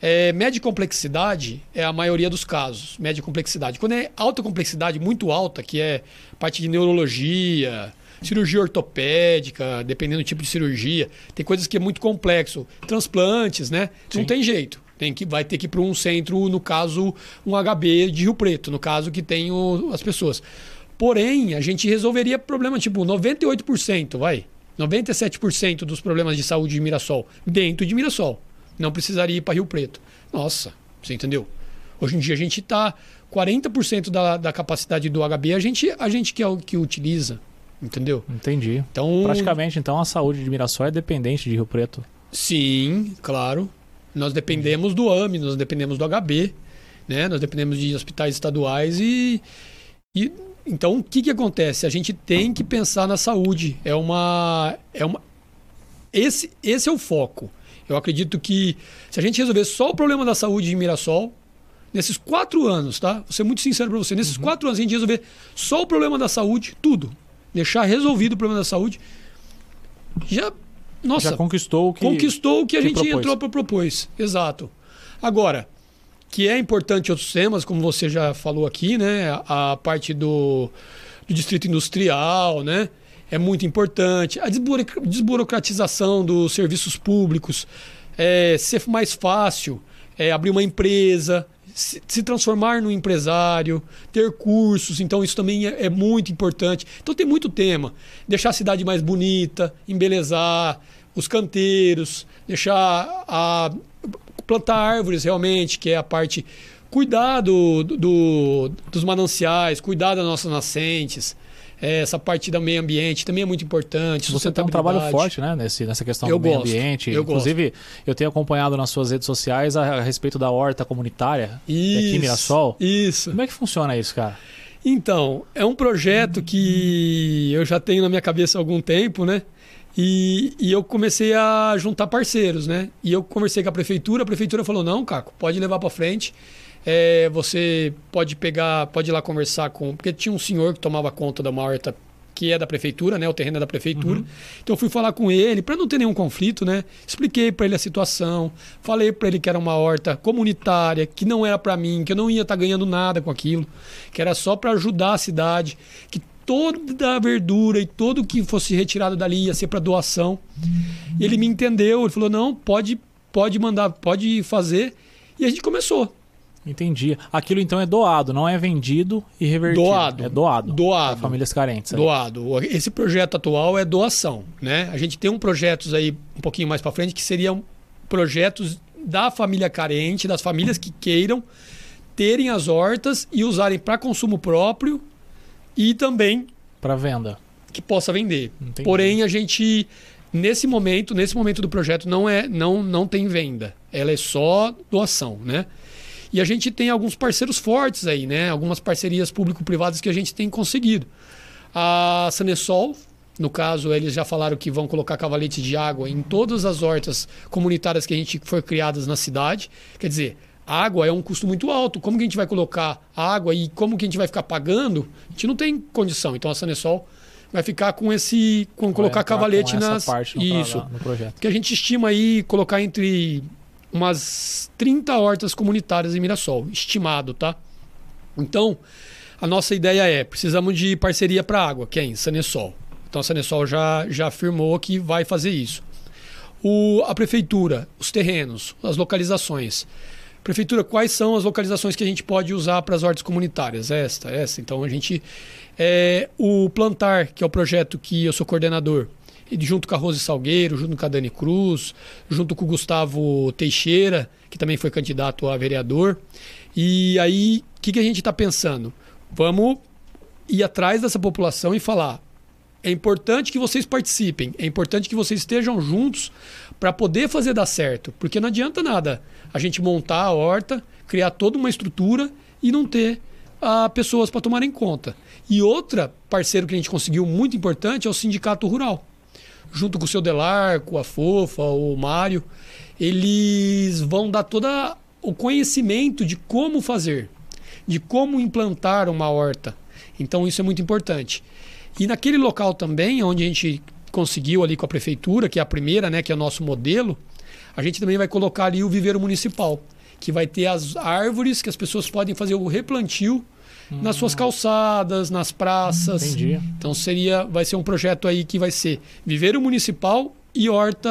É, média complexidade é a maioria dos casos, média complexidade. Quando é alta complexidade, muito alta, que é parte de neurologia, cirurgia ortopédica, dependendo do tipo de cirurgia. Tem coisas que é muito complexo. Transplantes, né? Sim. Não tem jeito. Tem que, vai ter que ir para um centro, no caso, um HB de Rio Preto, no caso que tem o, as pessoas. Porém, a gente resolveria problema tipo 98%, vai. 97% dos problemas de saúde de Mirassol dentro de Mirassol. Não precisaria ir para Rio Preto. Nossa, você entendeu? Hoje em dia a gente está 40% da, da capacidade do HB, a gente, a gente que é o que utiliza. Entendeu? Entendi. Então, Praticamente, então, a saúde de Mirassol é dependente de Rio Preto. Sim, claro. Nós dependemos do AME, nós dependemos do HB, né? Nós dependemos de hospitais estaduais e, e então o que, que acontece? A gente tem que pensar na saúde. É uma, é uma esse, esse é o foco. Eu acredito que se a gente resolver só o problema da saúde em Mirassol, nesses quatro anos, tá? Vou ser muito sincero para você, nesses uhum. quatro anos a gente resolver só o problema da saúde, tudo, deixar resolvido o problema da saúde, já, nossa, já conquistou o que conquistou o que a que gente propôs. entrou para propôs, exato. Agora, que é importante outros temas, como você já falou aqui, né? A, a parte do, do distrito industrial, né? é muito importante. A desburocratização dos serviços públicos, é, ser mais fácil, é, abrir uma empresa, se, se, transformar num empresário, ter cursos. Então, isso também é, é, muito importante. Então, tem muito tema. Deixar a cidade mais bonita, embelezar os canteiros, deixar a. plantar árvores realmente, que é a parte. Cuidar do, do, dos mananciais, cuidar das nossas nascentes. É, essa parte do meio ambiente também é muito importante. Você tem um trabalho forte né, nesse, nessa questão eu do gosto, meio ambiente. Eu Inclusive, gosto. eu tenho acompanhado nas suas redes sociais a, a respeito da horta comunitária isso, aqui em Mirassol. Isso. Como é que funciona isso, cara? Então, é um projeto que eu já tenho na minha cabeça há algum tempo, né? E, e, eu comecei a juntar parceiros, né? E eu conversei com a prefeitura, a prefeitura falou: não, Caco, pode levar para frente. É, você pode pegar, pode ir lá conversar com. Porque tinha um senhor que tomava conta da uma horta que é da prefeitura, né? O terreno é da prefeitura. Uhum. Então eu fui falar com ele para não ter nenhum conflito, né? Expliquei para ele a situação, falei para ele que era uma horta comunitária, que não era para mim, que eu não ia estar tá ganhando nada com aquilo, que era só para ajudar a cidade, que toda a verdura e todo o que fosse retirado dali ia ser para doação. E ele me entendeu, ele falou: "Não, pode pode mandar, pode fazer". E a gente começou. Entendi. Aquilo então é doado, não é vendido e revertido. Doado. É doado. Doado. famílias carentes. Doado. Esse projeto atual é doação, né? A gente tem um projetos aí um pouquinho mais para frente que seriam projetos da família carente, das famílias que queiram terem as hortas e usarem para consumo próprio e também para venda. Que possa vender. Entendi. Porém, a gente nesse momento, nesse momento do projeto não é não não tem venda. Ela é só doação, né? E a gente tem alguns parceiros fortes aí, né? Algumas parcerias público-privadas que a gente tem conseguido. A Sanesol, no caso, eles já falaram que vão colocar cavalete de água em todas as hortas comunitárias que a gente foi criadas na cidade. Quer dizer, água é um custo muito alto. Como que a gente vai colocar água e como que a gente vai ficar pagando? A gente não tem condição. Então a Sanesol vai ficar com esse com vai colocar cavalete nas parte no isso no projeto. Que a gente estima aí colocar entre umas 30 hortas comunitárias em Mirassol, estimado, tá? Então, a nossa ideia é, precisamos de parceria para água, quem? Sanesol. Então a Sanesol já, já afirmou que vai fazer isso. O, a prefeitura, os terrenos, as localizações. Prefeitura, quais são as localizações que a gente pode usar para as hortas comunitárias? Esta, esta. Então a gente. É, o Plantar, que é o projeto que eu sou coordenador, junto com a Rose Salgueiro, junto com a Dani Cruz, junto com o Gustavo Teixeira, que também foi candidato a vereador. E aí, o que, que a gente está pensando? Vamos ir atrás dessa população e falar: é importante que vocês participem, é importante que vocês estejam juntos para poder fazer dar certo, porque não adianta nada a gente montar a horta, criar toda uma estrutura e não ter ah, pessoas para tomarem conta. E outra parceiro que a gente conseguiu muito importante é o Sindicato Rural junto com o seu Delarco, a Fofa, o Mário, eles vão dar todo o conhecimento de como fazer, de como implantar uma horta. Então isso é muito importante. E naquele local também, onde a gente conseguiu ali com a prefeitura, que é a primeira, né, que é o nosso modelo, a gente também vai colocar ali o viveiro municipal, que vai ter as árvores que as pessoas podem fazer o replantio nas suas calçadas, nas praças. Entendi. Então seria, vai ser um projeto aí que vai ser viveiro municipal e horta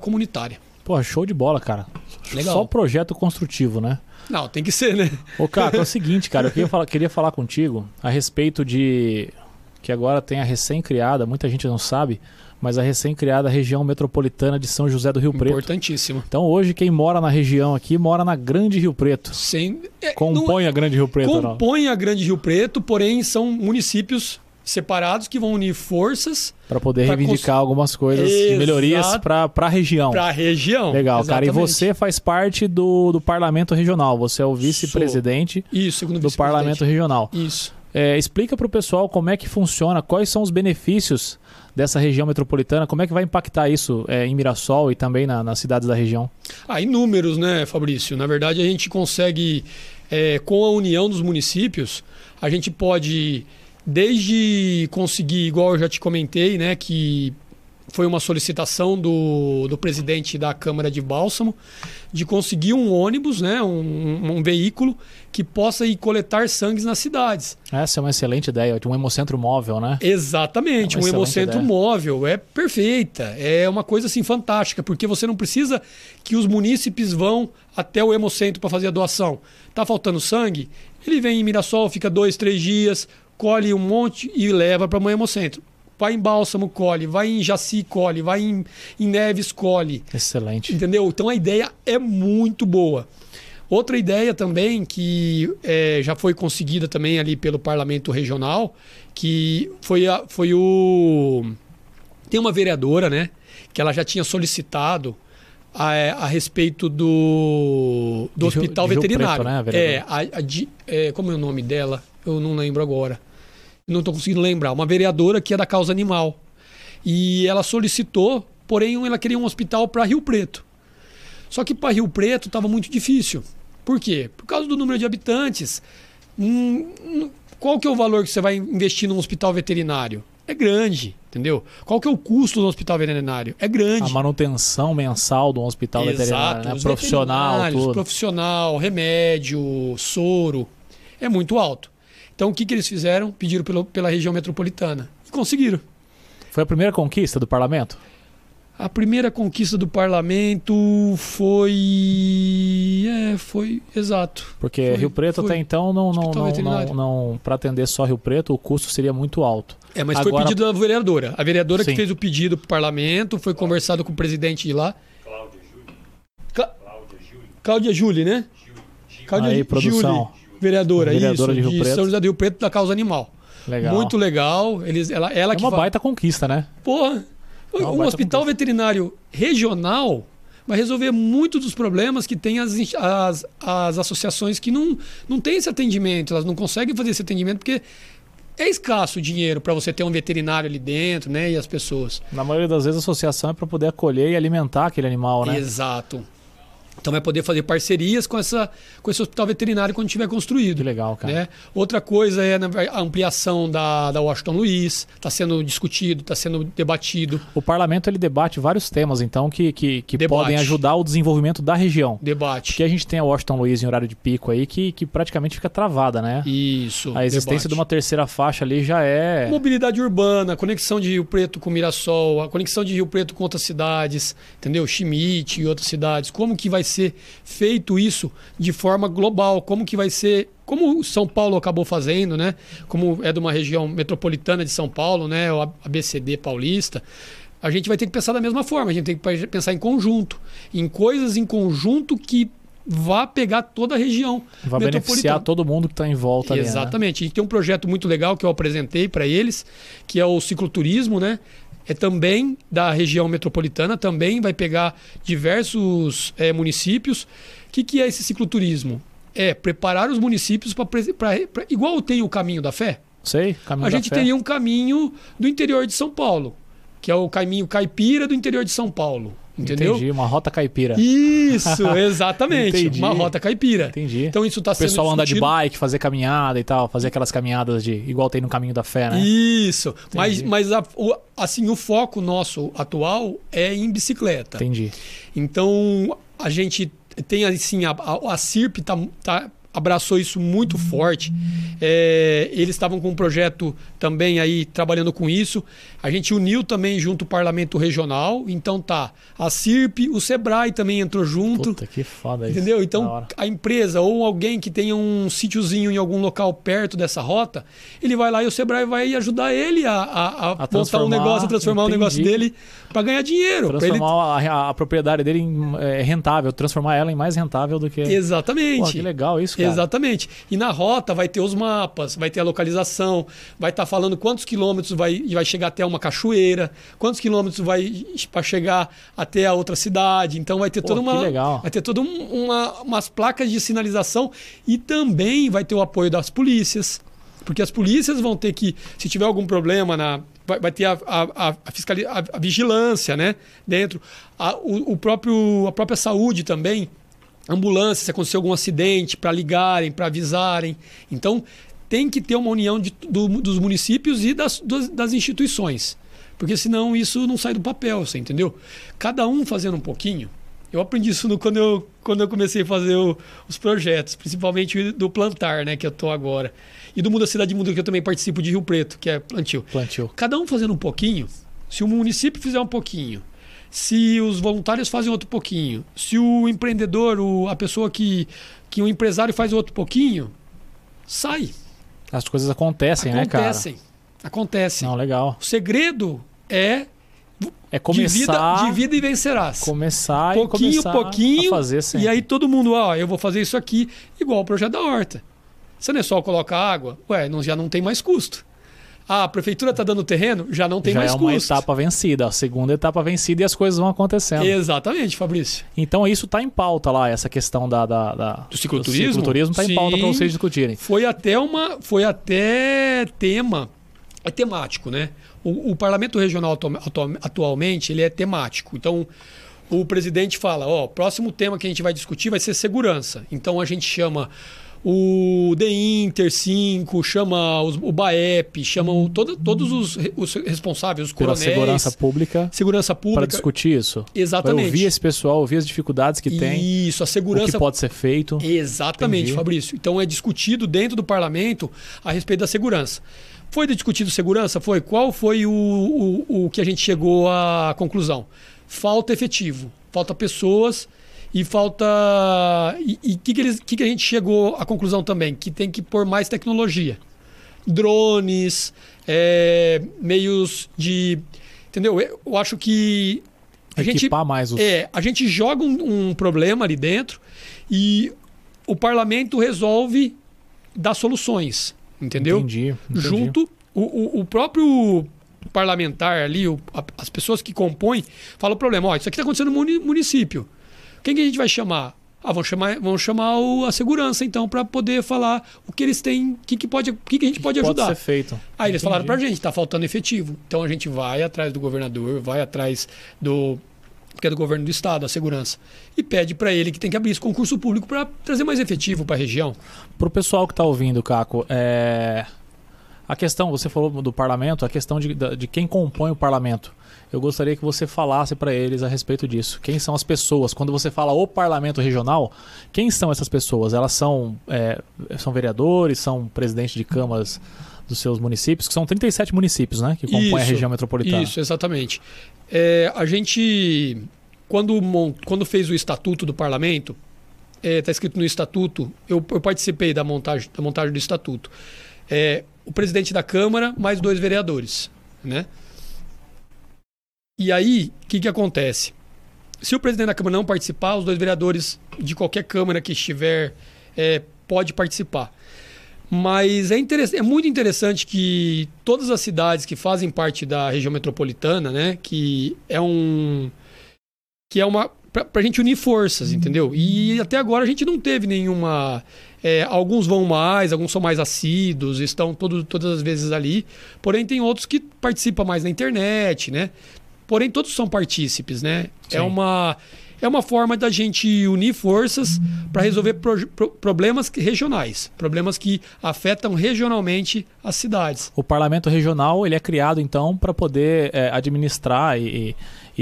comunitária. Pô, show de bola, cara. Legal. Só projeto construtivo, né? Não, tem que ser, né? Ô, cara, é o seguinte, cara, eu queria falar, queria falar contigo a respeito de que agora tem a recém-criada, muita gente não sabe, mas a recém-criada região metropolitana de São José do Rio Preto. Importantíssimo. Então hoje quem mora na região aqui mora na Grande Rio Preto. Sem, é, compõe não, a Grande Rio Preto. Compõe não. a Grande Rio Preto, porém são municípios separados que vão unir forças para poder reivindicar cons... algumas coisas, melhorias para a região. Para a região. Legal, Exatamente. cara. E você faz parte do, do parlamento regional. Você é o vice-presidente do vice parlamento regional. Isso. É, explica para o pessoal como é que funciona, quais são os benefícios dessa região metropolitana, como é que vai impactar isso é, em Mirassol e também na, nas cidades da região? Ah, inúmeros, né, Fabrício? Na verdade, a gente consegue, é, com a união dos municípios, a gente pode, desde conseguir, igual eu já te comentei, né, que foi uma solicitação do, do presidente da Câmara de Bálsamo de conseguir um ônibus, né, um, um veículo que possa ir coletar sangues nas cidades. Essa é uma excelente ideia, um hemocentro móvel, né? Exatamente, é um hemocentro ideia. móvel, é perfeita, é uma coisa assim fantástica, porque você não precisa que os munícipes vão até o hemocentro para fazer a doação. Tá faltando sangue? Ele vem em Mirassol, fica dois, três dias, colhe um monte e leva para o hemocentro vai em Bálsamo, colhe, vai em Jaci, colhe, vai em, em Neves, colhe. Excelente. Entendeu? Então a ideia é muito boa. Outra ideia também que é, já foi conseguida também ali pelo Parlamento Regional, que foi, a, foi o... Tem uma vereadora, né? Que ela já tinha solicitado a, a respeito do, do de hospital de veterinário. Preto, né, é, a, a, de, é, como é o nome dela? Eu não lembro agora não estou conseguindo lembrar, uma vereadora que é da causa animal. E ela solicitou, porém ela queria um hospital para Rio Preto. Só que para Rio Preto estava muito difícil. Por quê? Por causa do número de habitantes. Hum, hum, qual que é o valor que você vai investir num hospital veterinário? É grande, entendeu? Qual que é o custo do hospital veterinário? É grande. A manutenção mensal do hospital Exato, veterinário, né? profissional, tudo. profissional, remédio, soro, é muito alto. Então o que, que eles fizeram? Pediram pelo, pela região metropolitana. E conseguiram. Foi a primeira conquista do parlamento? A primeira conquista do parlamento foi. É, foi. Exato. Porque foi, Rio Preto foi. até então não. não, não, não, não para atender só Rio Preto, o custo seria muito alto. É, mas Agora... foi pedido da vereadora. A vereadora Sim. que fez o pedido para o parlamento, foi conversado com o presidente de lá. Cláudia Júlia. Clá... Cláudia Júlia. Cláudia Júlia, né? Cláudia Aí, produção. Vereadora, vereadora isso, de, Rio de São José do Rio Preto da causa animal. Legal. Muito legal. Eles, ela, ela é uma baita conquista, né? Porra, é um hospital conquista. veterinário regional vai resolver muitos dos problemas que tem as, as, as associações que não, não têm esse atendimento, elas não conseguem fazer esse atendimento porque é escasso o dinheiro para você ter um veterinário ali dentro, né? E as pessoas. Na maioria das vezes a associação é para poder acolher e alimentar aquele animal, né? Exato. Então vai poder fazer parcerias com, essa, com esse hospital veterinário quando tiver construído. Que legal, cara. Né? Outra coisa é a ampliação da, da Washington Luiz. Está sendo discutido, está sendo debatido. O parlamento ele debate vários temas, então, que, que, que podem ajudar o desenvolvimento da região. Debate. Porque a gente tem a Washington Luiz em horário de pico aí que, que praticamente fica travada, né? Isso. A existência debate. de uma terceira faixa ali já é. Mobilidade urbana, conexão de Rio Preto com Mirassol, a conexão de Rio Preto com outras cidades, entendeu? Chimite e outras cidades. Como que vai ser feito isso de forma global, como que vai ser, como São Paulo acabou fazendo, né? Como é de uma região metropolitana de São Paulo, né? O ABCD paulista. A gente vai ter que pensar da mesma forma, a gente tem que pensar em conjunto, em coisas em conjunto que vá pegar toda a região. Vai beneficiar todo mundo que está em volta. Exatamente. Ali, né? A gente tem um projeto muito legal que eu apresentei para eles, que é o cicloturismo, né? É também da região metropolitana, também vai pegar diversos é, municípios. O que, que é esse cicloturismo? É preparar os municípios para. Igual tem o caminho da fé. Sei, caminho A gente fé. teria um caminho do interior de São Paulo, que é o caminho caipira do interior de São Paulo. Entendeu? Entendi, uma rota caipira. Isso, exatamente. uma rota caipira. Entendi. Então isso está sendo. O pessoal anda de bike, fazer caminhada e tal, fazer aquelas caminhadas de. igual tem no caminho da fé, né? Isso. Entendi. Mas, mas a, o, assim, o foco nosso atual é em bicicleta. Entendi. Então a gente tem assim, a, a, a CIRP tá, tá abraçou isso muito forte. É, eles estavam com um projeto também aí trabalhando com isso. A gente uniu também junto o Parlamento Regional. Então tá, a CIRP, o Sebrae também entrou junto. Puta, que foda isso. Entendeu? Então a empresa ou alguém que tenha um sítiozinho em algum local perto dessa rota, ele vai lá e o Sebrae vai ajudar ele a, a, a, a montar um negócio, a transformar entendi. o negócio dele para ganhar dinheiro. Transformar ele... a, a, propriedade dele em é, rentável, transformar ela em mais rentável do que. Exatamente. Pô, que legal isso, cara. Exatamente. E na rota vai ter os mapas, vai ter a localização, vai estar tá falando quantos quilômetros vai, vai chegar até uma cachoeira, quantos quilômetros vai para chegar até a outra cidade. Então vai ter Pô, toda uma. Legal. Vai ter toda uma, umas placas de sinalização e também vai ter o apoio das polícias. Porque as polícias vão ter que, se tiver algum problema na, vai, ter a, a, a, a, a vigilância né, dentro. A, o, o, próprio, a própria saúde também, ambulância, se acontecer algum acidente, para ligarem, para avisarem. Então, tem que ter uma união de, do, dos municípios e das, das instituições. Porque senão isso não sai do papel, você entendeu? Cada um fazendo um pouquinho. Eu aprendi isso no, quando, eu, quando eu comecei a fazer o, os projetos, principalmente do plantar, né, que eu estou agora. E do Mundo da Cidade Mundo, que eu também participo de Rio Preto, que é plantio. Plantio. Cada um fazendo um pouquinho, se o município fizer um pouquinho, se os voluntários fazem outro pouquinho, se o empreendedor, o, a pessoa que, que o empresário faz outro pouquinho, sai. As coisas acontecem, acontecem né, cara? Acontecem. Acontecem. Não, legal. O segredo é é começar. De vida, e vencerás. Começar pouquinho, e começar pouquinho, a fazer sempre. E aí todo mundo, ó, eu vou fazer isso aqui, igual o projeto da horta. Você não é só colocar água, ué, não, já não tem mais custo. Ah, a prefeitura está dando terreno, já não tem já mais é custo. uma etapa vencida, a segunda etapa vencida e as coisas vão acontecendo. Exatamente, Fabrício. Então isso está em pauta lá, essa questão da, da, da do cicloturismo. Do cicloturismo está em pauta para vocês discutirem. Foi até uma, foi até tema, é temático, né? O, o parlamento regional atu, atu, atualmente ele é temático. Então o presidente fala, ó, o próximo tema que a gente vai discutir vai ser segurança. Então a gente chama o The Inter 5, chama os, o BAEP, chamam todo, todos os, os, responsáveis, os coronéis. Pela segurança pública. Segurança pública. Para discutir isso. Exatamente. Vai ouvir esse pessoal, ouvir as dificuldades que tem. Isso, a segurança. O que pode ser feito. Exatamente, Entendi. Fabrício. Então é discutido dentro do parlamento a respeito da segurança. Foi discutido segurança? Foi. Qual foi o, o, o que a gente chegou à conclusão? Falta efetivo. Falta pessoas e falta. E o que, que, que, que a gente chegou à conclusão também? Que tem que pôr mais tecnologia. Drones, é, meios de. Entendeu? Eu acho que. A Equipar gente, mais os... É, a gente joga um, um problema ali dentro e o parlamento resolve dar soluções. Entendeu? Entendi. entendi. Junto, o, o, o próprio parlamentar ali, o, a, as pessoas que compõem, falam o problema. Ó, isso aqui está acontecendo no município. Quem que a gente vai chamar? Ah, vão chamar, vão chamar o, a segurança, então, para poder falar o que eles têm, o que, que, pode, que, que a gente pode ajudar. Pode ser feito. Aí eles falaram para a gente, está faltando efetivo. Então a gente vai atrás do governador, vai atrás do que é do governo do estado, a segurança, e pede para ele que tem que abrir esse concurso público para trazer mais efetivo para a região. Para o pessoal que está ouvindo, Caco, é... a questão, você falou do parlamento, a questão de, de quem compõe o parlamento eu gostaria que você falasse para eles a respeito disso. Quem são as pessoas? Quando você fala o parlamento regional, quem são essas pessoas? Elas são, é, são vereadores, são presidentes de câmaras dos seus municípios, que são 37 municípios, né? Que compõem isso, a região metropolitana. Isso, exatamente. É, a gente, quando, quando fez o estatuto do parlamento, está é, tá escrito no estatuto, eu, eu, participei da montagem, da montagem do estatuto. É, o presidente da Câmara mais dois vereadores, né? E aí, o que, que acontece? Se o presidente da Câmara não participar, os dois vereadores de qualquer Câmara que estiver é, pode participar. Mas é, é muito interessante que todas as cidades que fazem parte da região metropolitana, né, que é um que é uma para a gente unir forças, entendeu? E até agora a gente não teve nenhuma. É, alguns vão mais, alguns são mais assíduos, estão todo, todas as vezes ali. Porém, tem outros que participam mais na internet, né? Porém, todos são partícipes, né? É uma, é uma forma da gente unir forças para resolver pro, pro, problemas regionais, problemas que afetam regionalmente as cidades. O parlamento regional ele é criado então para poder é, administrar e, e,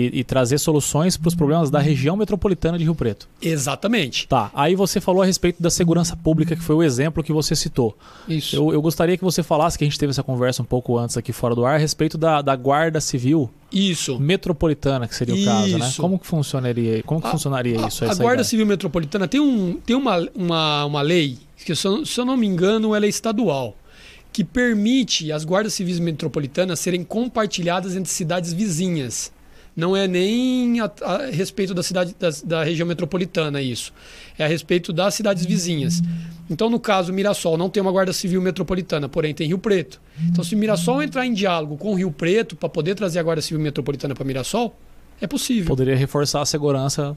e trazer soluções para os problemas da região metropolitana de Rio Preto. Exatamente. Tá. Aí você falou a respeito da segurança pública, que foi o exemplo que você citou. Isso. Eu, eu gostaria que você falasse, que a gente teve essa conversa um pouco antes aqui fora do ar, a respeito da, da Guarda Civil isso. Metropolitana, que seria o caso, né? Como que funcionaria, como que a, funcionaria a, isso? A Guarda ideia? Civil Metropolitana tem, um, tem uma, uma, uma lei, que se eu, se eu não me engano, ela é estadual, que permite as guardas civis metropolitanas serem compartilhadas entre cidades vizinhas não é nem a, a respeito da cidade da, da, região metropolitana isso. É a respeito das cidades vizinhas. Então, no caso, Mirassol não tem uma Guarda Civil Metropolitana, porém tem Rio Preto. Então, se Mirassol entrar em diálogo com Rio Preto para poder trazer a Guarda Civil Metropolitana para Mirassol, é possível. Poderia reforçar a segurança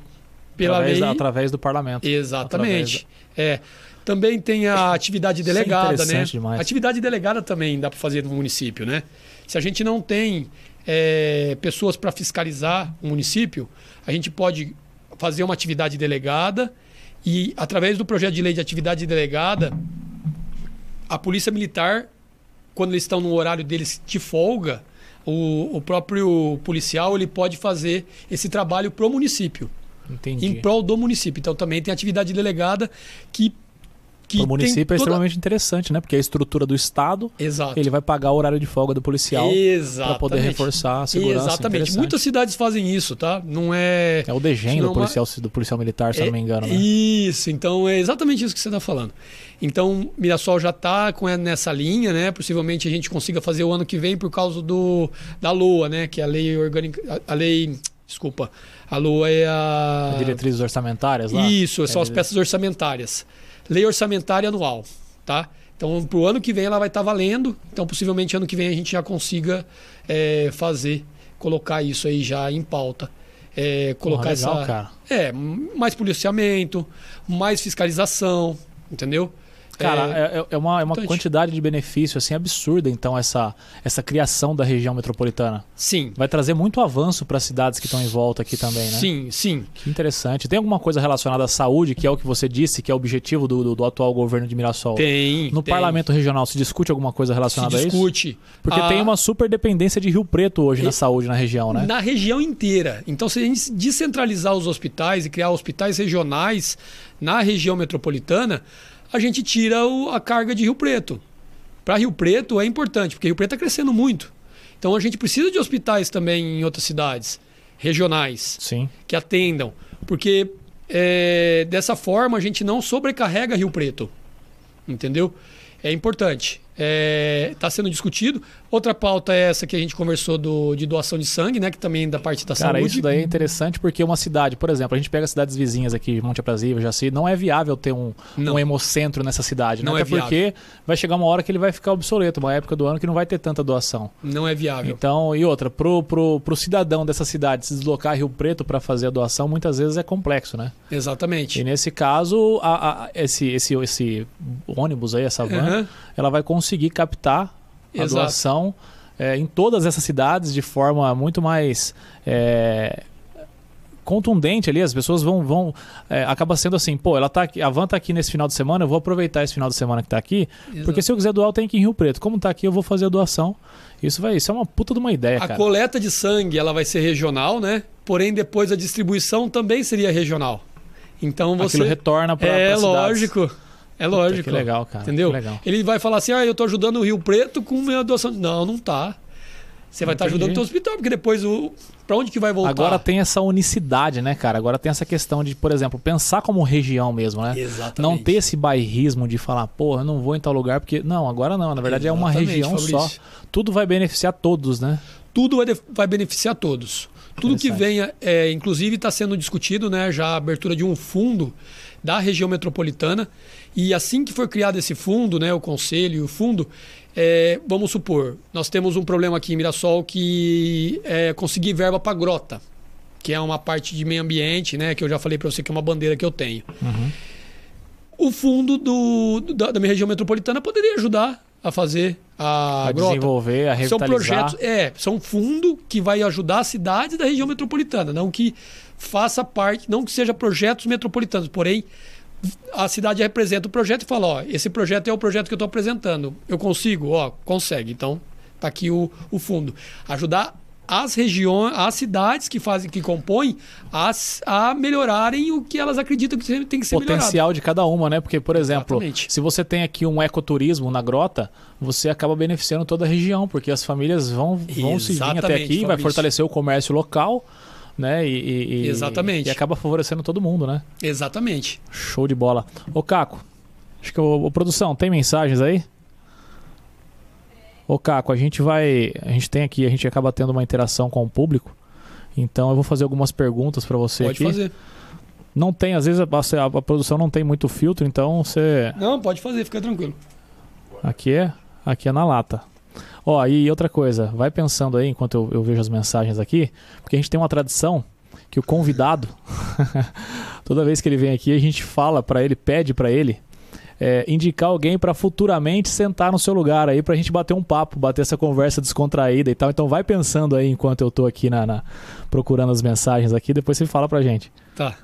pela através, lei... através do parlamento. Exatamente. É. Também tem a atividade é delegada, né? Demais. Atividade delegada também dá para fazer no município, né? Se a gente não tem é, pessoas para fiscalizar o município, a gente pode fazer uma atividade delegada e, através do projeto de lei de atividade delegada, a Polícia Militar, quando eles estão no horário deles de folga, o, o próprio policial ele pode fazer esse trabalho para o município. Entendi. Em prol do município. Então também tem atividade delegada que o município é toda... é extremamente interessante, né? Porque a estrutura do Estado, Exato. ele vai pagar o horário de folga do policial para poder reforçar a segurança. Exatamente. Muitas cidades fazem isso, tá? Não é. É o degem do policial, do policial militar, se é... não me engano. Né? Isso, então é exatamente isso que você está falando. Então, Mirassol já está nessa linha, né? Possivelmente a gente consiga fazer o ano que vem por causa do, da LOA, né? Que é a lei orgânica. A lei. Desculpa. A LOA é a. Diretrizes orçamentárias lá? Isso, são é as peças orçamentárias lei orçamentária anual, tá? Então, para o ano que vem ela vai estar tá valendo. Então, possivelmente ano que vem a gente já consiga é, fazer, colocar isso aí já em pauta. É, colocar Porra, legal, essa. Cara. É, mais policiamento, mais fiscalização, entendeu? Cara, é, é, é uma, é uma quantidade de benefício assim absurda, então, essa, essa criação da região metropolitana. Sim. Vai trazer muito avanço para as cidades que estão em volta aqui também, né? Sim, sim. Que interessante. Tem alguma coisa relacionada à saúde, que é o que você disse, que é o objetivo do, do, do atual governo de Mirassol? Tem. No tem. parlamento regional se discute alguma coisa relacionada se a isso? Discute. Porque a... tem uma super dependência de Rio Preto hoje e... na saúde na região, né? Na região inteira. Então, se a gente descentralizar os hospitais e criar hospitais regionais na região metropolitana, a gente tira o, a carga de Rio Preto. Para Rio Preto é importante, porque Rio Preto está crescendo muito. Então a gente precisa de hospitais também em outras cidades regionais Sim. que atendam, porque é, dessa forma a gente não sobrecarrega Rio Preto, entendeu? É importante está é, tá sendo discutido. Outra pauta é essa que a gente conversou do, de doação de sangue, né? Que também é da parte da Cara, saúde. isso daí é interessante porque uma cidade, por exemplo, a gente pega cidades vizinhas aqui, Monte Aprazível, Jaci, não é viável ter um, um hemocentro nessa cidade, né? Não Até é porque vai chegar uma hora que ele vai ficar obsoleto, uma época do ano que não vai ter tanta doação. Não é viável. Então, e outra, pro, pro, pro cidadão dessa cidade se deslocar a Rio Preto para fazer a doação, muitas vezes é complexo, né? Exatamente. E nesse caso, a, a, esse, esse, esse ônibus aí, essa van, uhum. Ela vai conseguir captar a Exato. doação é, em todas essas cidades de forma muito mais é, contundente ali, as pessoas vão. vão é, acaba sendo assim, pô, ela tá aqui, a van tá aqui nesse final de semana, eu vou aproveitar esse final de semana que tá aqui, Exato. porque se eu quiser doar, eu tenho que ir em Rio Preto. Como tá aqui, eu vou fazer a doação. Isso vai, isso é uma puta de uma ideia, a cara. coleta de sangue, ela vai ser regional, né? Porém, depois a distribuição também seria regional. Então você. Aquilo retorna para É lógico. Cidades. É lógico. Que legal, cara. Entendeu? Legal. Ele vai falar assim: ah, eu estou ajudando o Rio Preto com minha doação. Não, não tá. Você vai estar tá ajudando o hospital, porque depois o. Pra onde que vai voltar? Agora tem essa unicidade, né, cara? Agora tem essa questão de, por exemplo, pensar como região mesmo, né? Exatamente. Não ter esse bairrismo de falar, porra, eu não vou em tal lugar, porque. Não, agora não. Na verdade Exatamente, é uma região Fabrício. só. Tudo vai beneficiar todos, né? Tudo vai, vai beneficiar todos. Tudo que venha, é, inclusive está sendo discutido, né? Já a abertura de um fundo da região metropolitana. E assim que for criado esse fundo, né, o conselho e o fundo, é, vamos supor, nós temos um problema aqui em Mirassol que é conseguir verba para grota, que é uma parte de meio ambiente, né, que eu já falei para você que é uma bandeira que eu tenho. Uhum. O fundo do, da, da minha região metropolitana poderia ajudar a fazer a, a grota. desenvolver, a revitalizar. São projetos, é, são fundo que vai ajudar as cidades da região metropolitana, não que faça parte, não que seja projetos metropolitanos, porém a cidade representa o projeto e fala, ó, esse projeto é o projeto que eu estou apresentando. Eu consigo? Ó, consegue. Então, tá aqui o, o fundo. Ajudar as regiões, as cidades que fazem, que compõem, as, a melhorarem o que elas acreditam que tem que ser Potencial melhorado. de cada uma, né? Porque, por exemplo, Exatamente. se você tem aqui um ecoturismo na grota, você acaba beneficiando toda a região, porque as famílias vão, vão se vir até aqui, Fabrício. vai fortalecer o comércio local né? E, e, Exatamente. E acaba favorecendo todo mundo, né? Exatamente. Show de bola. Ô, Caco, acho que o, o produção, tem mensagens aí? Ô, Caco, a gente vai. A gente tem aqui, a gente acaba tendo uma interação com o público. Então eu vou fazer algumas perguntas para você Pode aqui. fazer. Não tem, às vezes a, a, a, produção não tem muito filtro, então você. Não, pode fazer, fica tranquilo. Aqui é, aqui é na lata. Ó, e outra coisa, vai pensando aí enquanto eu, eu vejo as mensagens aqui, porque a gente tem uma tradição que o convidado, toda vez que ele vem aqui, a gente fala para ele, pede para ele é, indicar alguém para futuramente sentar no seu lugar aí para a gente bater um papo, bater essa conversa descontraída e tal. Então vai pensando aí enquanto eu tô aqui na, na procurando as mensagens aqui, depois você fala pra gente. Tá.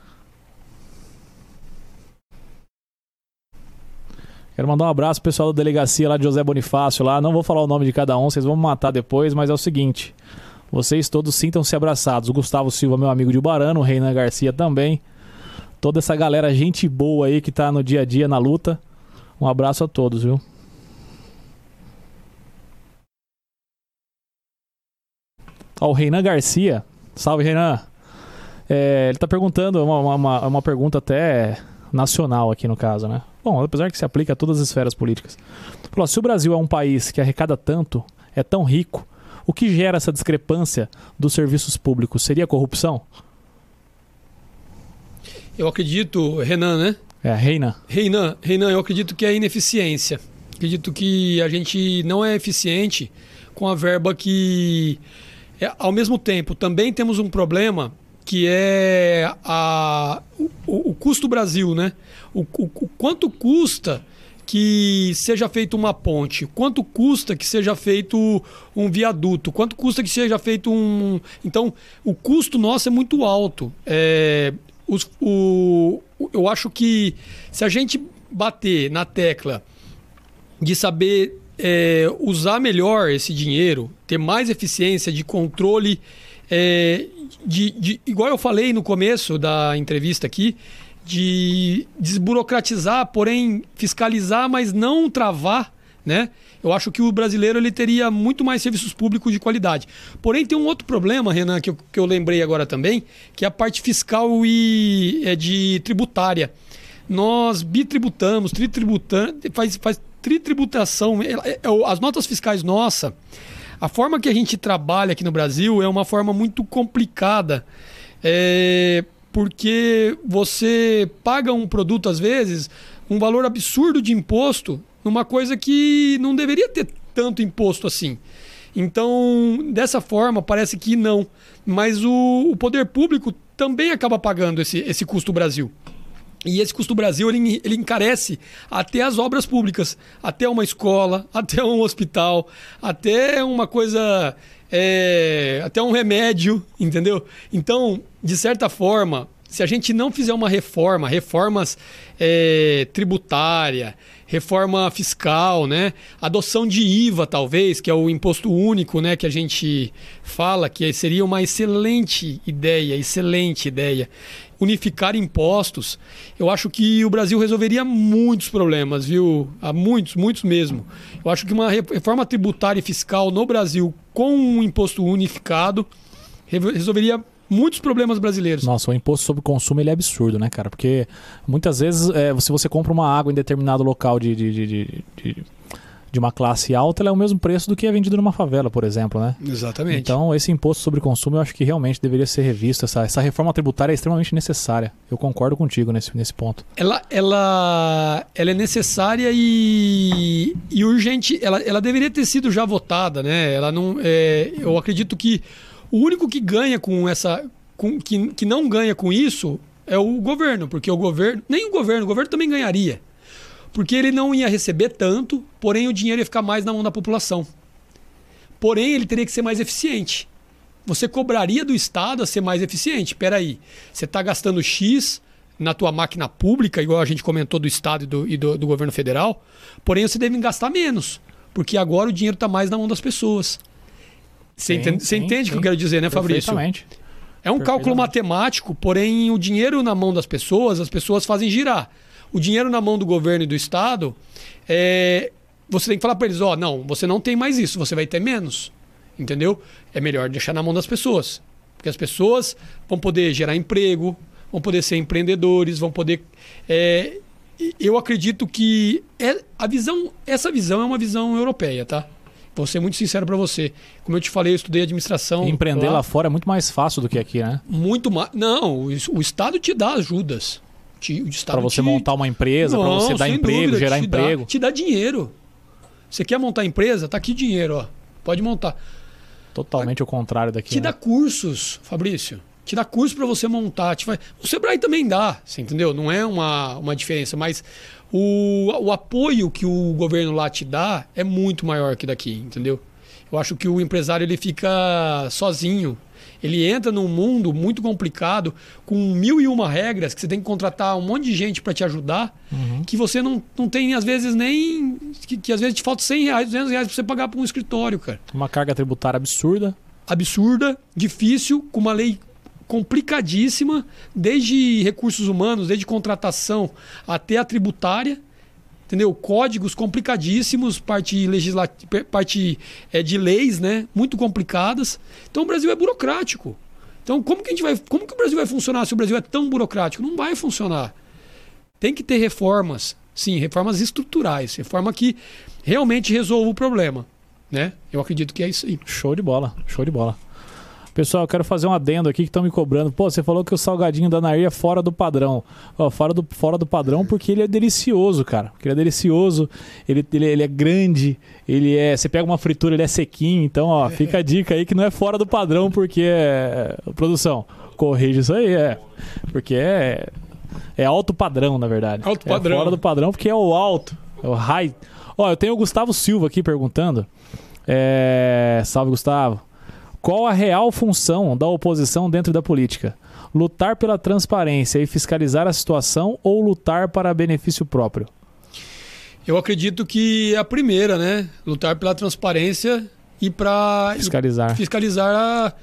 Quero mandar um abraço pro pessoal da delegacia lá de José Bonifácio lá. Não vou falar o nome de cada um, vocês vão me matar depois, mas é o seguinte. Vocês todos sintam-se abraçados. O Gustavo Silva, meu amigo de Ubarano, o Reinan Garcia também. Toda essa galera, gente boa aí que tá no dia a dia na luta. Um abraço a todos, viu? Ó, o Reinan Garcia. Salve, Reinan. É, ele tá perguntando, uma, uma, uma pergunta até nacional aqui no caso, né? Bom, apesar que se aplica a todas as esferas políticas. Falou, se o Brasil é um país que arrecada tanto, é tão rico, o que gera essa discrepância dos serviços públicos? Seria corrupção? Eu acredito, Renan, né? É, Reina. Renan, eu acredito que é ineficiência. Acredito que a gente não é eficiente com a verba que. É, ao mesmo tempo, também temos um problema que é a, o, o custo Brasil, né? O, o, o quanto custa que seja feita uma ponte? Quanto custa que seja feito um viaduto? Quanto custa que seja feito um. Então, o custo nosso é muito alto. É, os, o, eu acho que se a gente bater na tecla de saber é, usar melhor esse dinheiro, ter mais eficiência de controle, é, de, de, igual eu falei no começo da entrevista aqui, de desburocratizar, porém fiscalizar, mas não travar, né? Eu acho que o brasileiro ele teria muito mais serviços públicos de qualidade. Porém, tem um outro problema, Renan, que eu, que eu lembrei agora também, que é a parte fiscal e é de tributária. Nós bitributamos, tritributamos, faz, faz tritributação. É, é, é as notas fiscais nossa, a forma que a gente trabalha aqui no Brasil é uma forma muito complicada. É, porque você paga um produto, às vezes, um valor absurdo de imposto numa coisa que não deveria ter tanto imposto assim. Então, dessa forma, parece que não. Mas o, o poder público também acaba pagando esse, esse custo Brasil. E esse custo Brasil ele, ele encarece até as obras públicas, até uma escola, até um hospital, até uma coisa é, até um remédio, entendeu? Então, de certa forma, se a gente não fizer uma reforma, reformas é, tributária, reforma fiscal, né? Adoção de IVA, talvez, que é o imposto único, né? Que a gente fala que seria uma excelente ideia, excelente ideia. Unificar impostos, eu acho que o Brasil resolveria muitos problemas, viu? Há muitos, muitos mesmo. Eu acho que uma reforma tributária e fiscal no Brasil com um imposto unificado resolveria muitos problemas brasileiros. Nossa, o imposto sobre consumo ele é absurdo, né, cara? Porque muitas vezes, é, se você compra uma água em determinado local de, de, de, de, de uma classe alta, ela é o mesmo preço do que é vendido numa favela, por exemplo, né? Exatamente. Então, esse imposto sobre consumo eu acho que realmente deveria ser revisto. Essa, essa reforma tributária é extremamente necessária. Eu concordo contigo nesse, nesse ponto. Ela, ela, ela é necessária e, e urgente. Ela, ela deveria ter sido já votada, né? Ela não, é, eu acredito que o único que ganha com essa. Com, que, que não ganha com isso é o governo, porque o governo. Nem o governo, o governo também ganharia. Porque ele não ia receber tanto, porém o dinheiro ia ficar mais na mão da população. Porém, ele teria que ser mais eficiente. Você cobraria do Estado a ser mais eficiente. Peraí, você está gastando X na tua máquina pública, igual a gente comentou do Estado e do, e do, do governo federal, porém você deve gastar menos, porque agora o dinheiro está mais na mão das pessoas. Você sim, entende, sim, entende o que eu quero dizer, né, Fabrício? É um cálculo matemático, porém o dinheiro na mão das pessoas, as pessoas fazem girar. O dinheiro na mão do governo e do Estado, é... você tem que falar para eles: ó, oh, não, você não tem mais isso, você vai ter menos. Entendeu? É melhor deixar na mão das pessoas. Porque as pessoas vão poder gerar emprego, vão poder ser empreendedores, vão poder. É... eu acredito que é... a visão, essa visão é uma visão europeia, tá? Vou ser muito sincero para você. Como eu te falei, eu estudei administração. empreender lá, lá, fora é muito mais fácil do que aqui, né? Muito mais. Não, o, Estado te dá ajudas. Para você te... montar uma empresa, para você dar emprego, dúvida, gerar te emprego. Dá, te dá dinheiro. Você quer montar empresa? Tá aqui dinheiro, ó. Pode montar. Totalmente o contrário daqui. Te né? dá cursos, Fabrício. Te dá curso para você montar. Te vai... O Sebrae também dá, você entendeu? Não é uma, uma diferença, mas o, o apoio que o governo lá te dá é muito maior que daqui, entendeu? Eu acho que o empresário ele fica sozinho. Ele entra num mundo muito complicado, com mil e uma regras, que você tem que contratar um monte de gente para te ajudar, uhum. que você não, não tem, às vezes, nem. Que, que às vezes te falta 100 reais, 200 reais para você pagar para um escritório, cara. Uma carga tributária absurda. Absurda, difícil, com uma lei complicadíssima, desde recursos humanos, desde contratação até a tributária, entendeu? Códigos complicadíssimos, parte legislativa, parte é, de leis, né? Muito complicadas. Então o Brasil é burocrático. Então como que a gente vai, como que o Brasil vai funcionar se o Brasil é tão burocrático? Não vai funcionar. Tem que ter reformas, sim, reformas estruturais, reforma que realmente resolva o problema, né? Eu acredito que é isso aí. Show de bola, show de bola. Pessoal, eu quero fazer um adendo aqui que estão me cobrando. Pô, você falou que o salgadinho da Nair é fora do padrão. Ó, fora, do, fora do padrão porque ele é delicioso, cara. Porque ele é delicioso, ele, ele, ele é grande, ele é. Você pega uma fritura, ele é sequinho. Então, ó, fica a dica aí que não é fora do padrão porque é. Produção, corrige isso aí, é. Porque é. É alto padrão, na verdade. Alto padrão. É fora do padrão porque é o alto. É o high. Ó, eu tenho o Gustavo Silva aqui perguntando. É... Salve, Gustavo. Qual a real função da oposição dentro da política? Lutar pela transparência e fiscalizar a situação ou lutar para benefício próprio? Eu acredito que a primeira, né? Lutar pela transparência e para fiscalizar. fiscalizar a...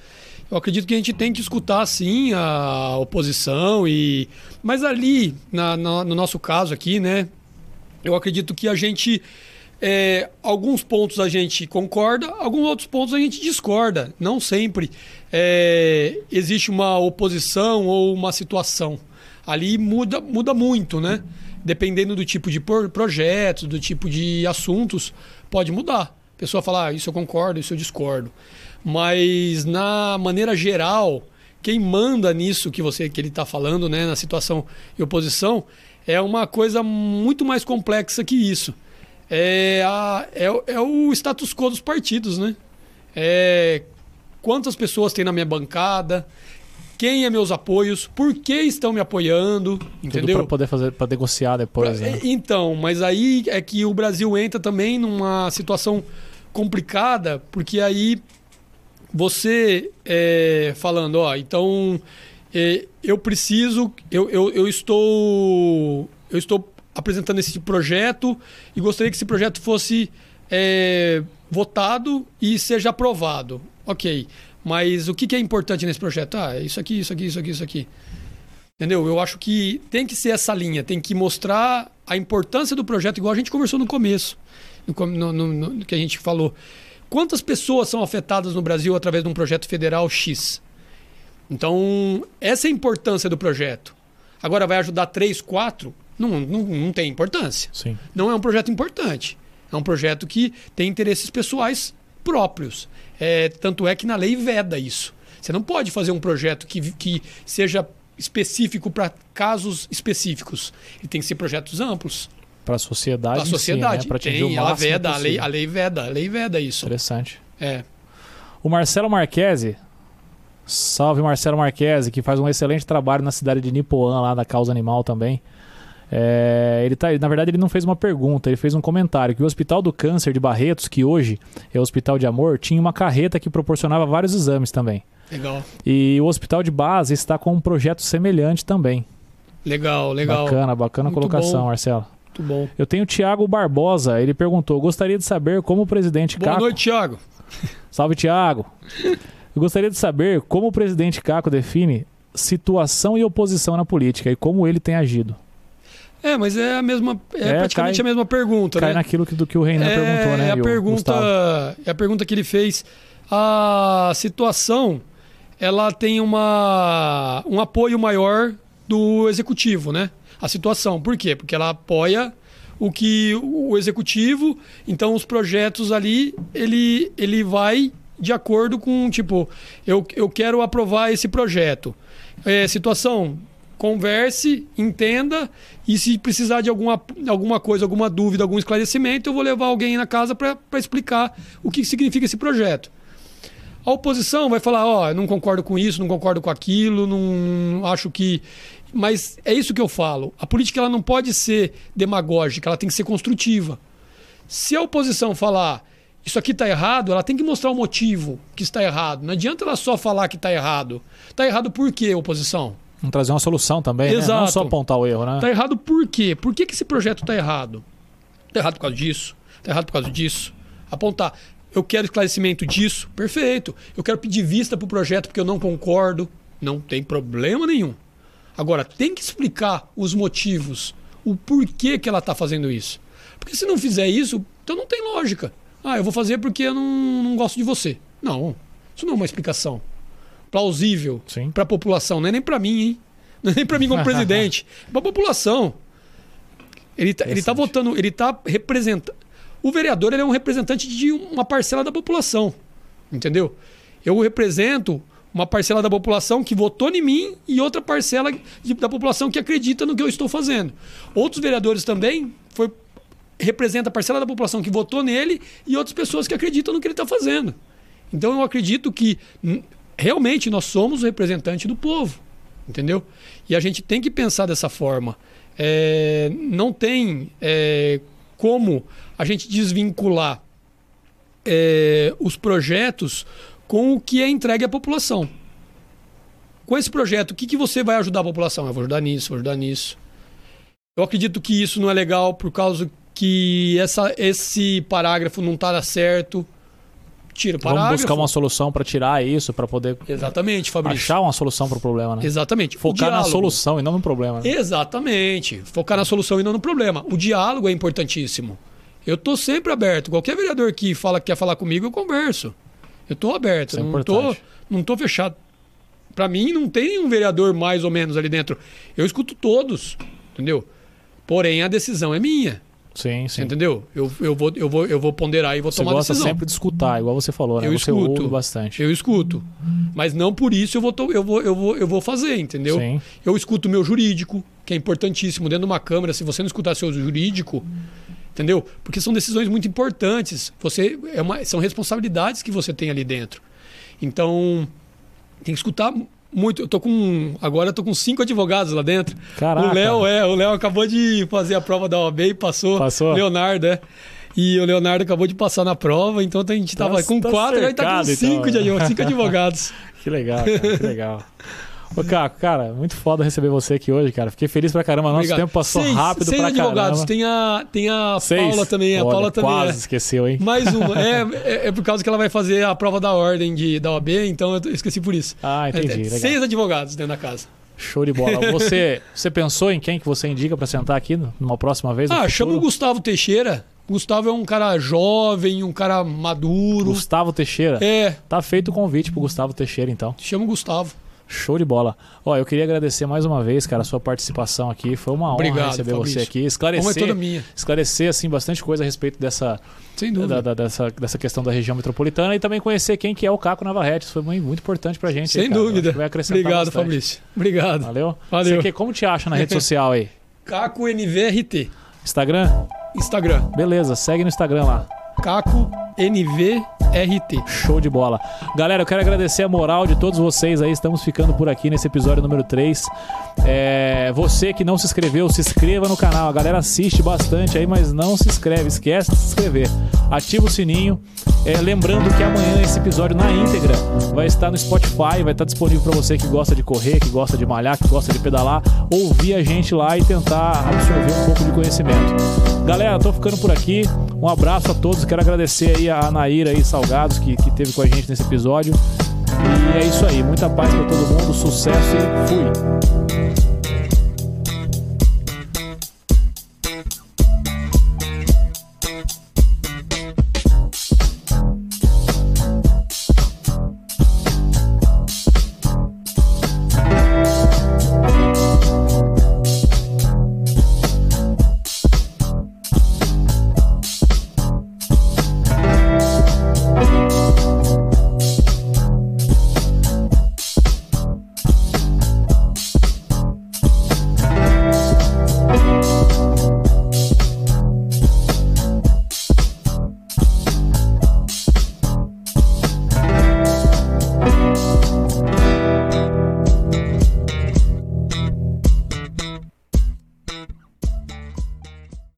Eu acredito que a gente tem que escutar sim a oposição e mas ali na, na, no nosso caso aqui, né? Eu acredito que a gente é, alguns pontos a gente concorda, alguns outros pontos a gente discorda. Não sempre é, existe uma oposição ou uma situação. Ali muda, muda muito, né? Dependendo do tipo de projeto, do tipo de assuntos, pode mudar. A pessoa fala, ah, isso eu concordo, isso eu discordo. Mas na maneira geral, quem manda nisso que você que ele está falando, né, na situação e oposição, é uma coisa muito mais complexa que isso é, a, é, é o status quo dos partidos, né? É, quantas pessoas tem na minha bancada, quem é meus apoios, por que estão me apoiando, entendeu? Para poder fazer, para negociar depois. Pra, né? Então, mas aí é que o Brasil entra também numa situação complicada, porque aí você é, falando, ó, então é, eu preciso, eu, eu, eu estou, eu estou apresentando esse projeto e gostaria que esse projeto fosse é, votado e seja aprovado. Ok, mas o que, é importante nesse projeto? Ah, isso aqui, isso aqui, isso aqui, isso aqui. Entendeu? Eu acho que tem que ser essa linha, tem que mostrar a importância do projeto, igual a gente conversou no começo, no, no, no que a gente falou. Quantas pessoas são afetadas no Brasil através de um projeto federal X? Então, essa é a importância do projeto. Agora, vai ajudar três, quatro? Não, não, não tem importância. Sim. Não é um projeto importante. É um projeto que tem interesses pessoais próprios. É, tanto é que na lei veda isso. Você não pode fazer um projeto que, que seja específico para casos específicos. Ele tem que ser projetos amplos. Para a sociedade. Para a sociedade. Si, né? atingir tem, o ela veda, a lei, a lei veda, a lei veda isso. Interessante. É. O Marcelo Marquesi, salve Marcelo Marquesi, que faz um excelente trabalho na cidade de Nipoã, lá da causa animal também. É, ele tá, na verdade, ele não fez uma pergunta, ele fez um comentário que o Hospital do Câncer de Barretos, que hoje é o Hospital de Amor, tinha uma carreta que proporcionava vários exames também. Legal. E o Hospital de Base está com um projeto semelhante também. Legal, legal. Bacana, bacana Muito colocação, bom. Marcelo. Muito bom. Eu tenho o Tiago Barbosa, ele perguntou: gostaria de saber como o presidente Boa Caco. Boa noite, Tiago. Salve, Tiago. Eu gostaria de saber como o presidente Caco define situação e oposição na política e como ele tem agido. É, mas é a mesma, é, é praticamente cai, a mesma pergunta, cai né? naquilo que, do que o Renan é, perguntou, né? É a pergunta, é a pergunta que ele fez. A situação, ela tem uma, um apoio maior do executivo, né? A situação. Por quê? Porque ela apoia o que o executivo, então os projetos ali, ele, ele vai de acordo com, tipo, eu, eu quero aprovar esse projeto. É, situação, converse, entenda e se precisar de alguma, alguma coisa, alguma dúvida, algum esclarecimento, eu vou levar alguém na casa para explicar o que significa esse projeto. A oposição vai falar, ó, oh, não concordo com isso, não concordo com aquilo, não acho que mas é isso que eu falo. A política ela não pode ser demagógica, ela tem que ser construtiva. Se a oposição falar isso aqui está errado, ela tem que mostrar o motivo que está errado. Não adianta ela só falar que está errado. Está errado por quê, oposição? Vamos trazer uma solução também, Exato. né? Não só apontar o erro, né? Está errado por quê? Por que, que esse projeto está errado? Está errado por causa disso? Está errado por causa disso? Apontar. Eu quero esclarecimento disso. Perfeito. Eu quero pedir vista para o projeto porque eu não concordo. Não tem problema nenhum. Agora, tem que explicar os motivos, o porquê que ela está fazendo isso. Porque se não fizer isso, então não tem lógica. Ah, eu vou fazer porque eu não, não gosto de você. Não, isso não é uma explicação plausível para a população. Não é nem para mim, hein? Não é nem para mim como presidente. É para a população. Ele está ele tá votando, ele está representando. O vereador ele é um representante de uma parcela da população. Entendeu? Eu represento uma parcela da população que votou em mim e outra parcela da população que acredita no que eu estou fazendo. Outros vereadores também foi, representa a parcela da população que votou nele e outras pessoas que acreditam no que ele está fazendo. Então eu acredito que realmente nós somos o representante do povo, entendeu? E a gente tem que pensar dessa forma. É, não tem é, como a gente desvincular é, os projetos com o que é entregue à população. Com esse projeto, o que, que você vai ajudar a população? Eu vou ajudar nisso, vou ajudar nisso. Eu acredito que isso não é legal por causa que essa, esse parágrafo não está certo. Tira o parágrafo. Vamos buscar uma solução para tirar isso, para poder. Exatamente, Fabrício. Achar uma solução para o problema, né? Exatamente. Focar na solução e não no problema. Né? Exatamente. Focar na solução e não no problema. O diálogo é importantíssimo. Eu estou sempre aberto. Qualquer vereador que fala que quer falar comigo, eu converso. Eu estou aberto, é não estou não tô fechado. Para mim, não tem um vereador mais ou menos ali dentro. Eu escuto todos, entendeu? Porém, a decisão é minha. Sim, sim. Entendeu? Eu, eu, vou, eu, vou, eu vou ponderar e vou você tomar decisão. Você gosta sempre de escutar, igual você falou, né? Eu você escuto. bastante. Eu escuto. Mas não por isso eu vou, eu vou, eu vou, eu vou fazer, entendeu? Sim. Eu escuto o meu jurídico, que é importantíssimo. Dentro de uma câmera, se você não escutar seu jurídico, entendeu? Porque são decisões muito importantes. Você é uma, são responsabilidades que você tem ali dentro. Então, tem que escutar muito. Eu tô com. Agora eu tô com cinco advogados lá dentro. Caraca. O Léo, é, o Léo acabou de fazer a prova da OAB e passou. Passou. Leonardo, é. E o Leonardo acabou de passar na prova, então a gente tava tá, com tá quatro, cercado, agora tá com cinco, então. de, cinco advogados. que legal, cara, que legal. Ô, Caco, cara, muito foda receber você aqui hoje, cara. Fiquei feliz pra caramba. Nosso Obrigado. tempo passou seis, rápido seis pra advogados. caramba. Tem a, tem a seis. Paula também. A Olha, Paula também. Quase é. esqueceu, hein? Mais uma. é, é, é, por causa que ela vai fazer a prova da ordem de, da OAB, então eu esqueci por isso. Ah, entendi. É, seis advogados dentro da casa. Show de bola. Você, você pensou em quem que você indica para sentar aqui numa próxima vez? Ah, chama o Gustavo Teixeira. Gustavo é um cara jovem, um cara maduro. Gustavo Teixeira? É. Tá feito o convite pro Gustavo Teixeira, então. Chama o Gustavo. Show de bola. Ó, eu queria agradecer mais uma vez, cara, a sua participação aqui. Foi uma Obrigado, honra receber Fabrício. você aqui. Esclarecer, é toda minha. esclarecer assim, bastante coisa a respeito dessa, Sem dúvida. Da, da, dessa, dessa questão da região metropolitana e também conhecer quem que é o Caco Navarrete. Isso foi muito, muito importante pra gente. Sem aí, dúvida. Vai acrescentar Obrigado, bastante. Fabrício. Obrigado. Valeu? Valeu. Você, como te acha na rede social aí? Caco NVRT. Instagram? Instagram. Beleza, segue no Instagram lá. Caco NVRT. Show de bola. Galera, eu quero agradecer a moral de todos vocês aí. Estamos ficando por aqui nesse episódio número 3. É, você que não se inscreveu, se inscreva no canal. A galera assiste bastante aí, mas não se inscreve. Esquece de se inscrever. Ativa o sininho. É, lembrando que amanhã esse episódio na íntegra vai estar no Spotify, vai estar disponível para você que gosta de correr, que gosta de malhar, que gosta de pedalar, ouvir a gente lá e tentar absorver um pouco de conhecimento. Galera, tô ficando por aqui. Um abraço a todos. Quero agradecer aí a Naíra aí Salgados que, que teve com a gente nesse episódio. E é isso aí. Muita paz para todo mundo, sucesso e fui.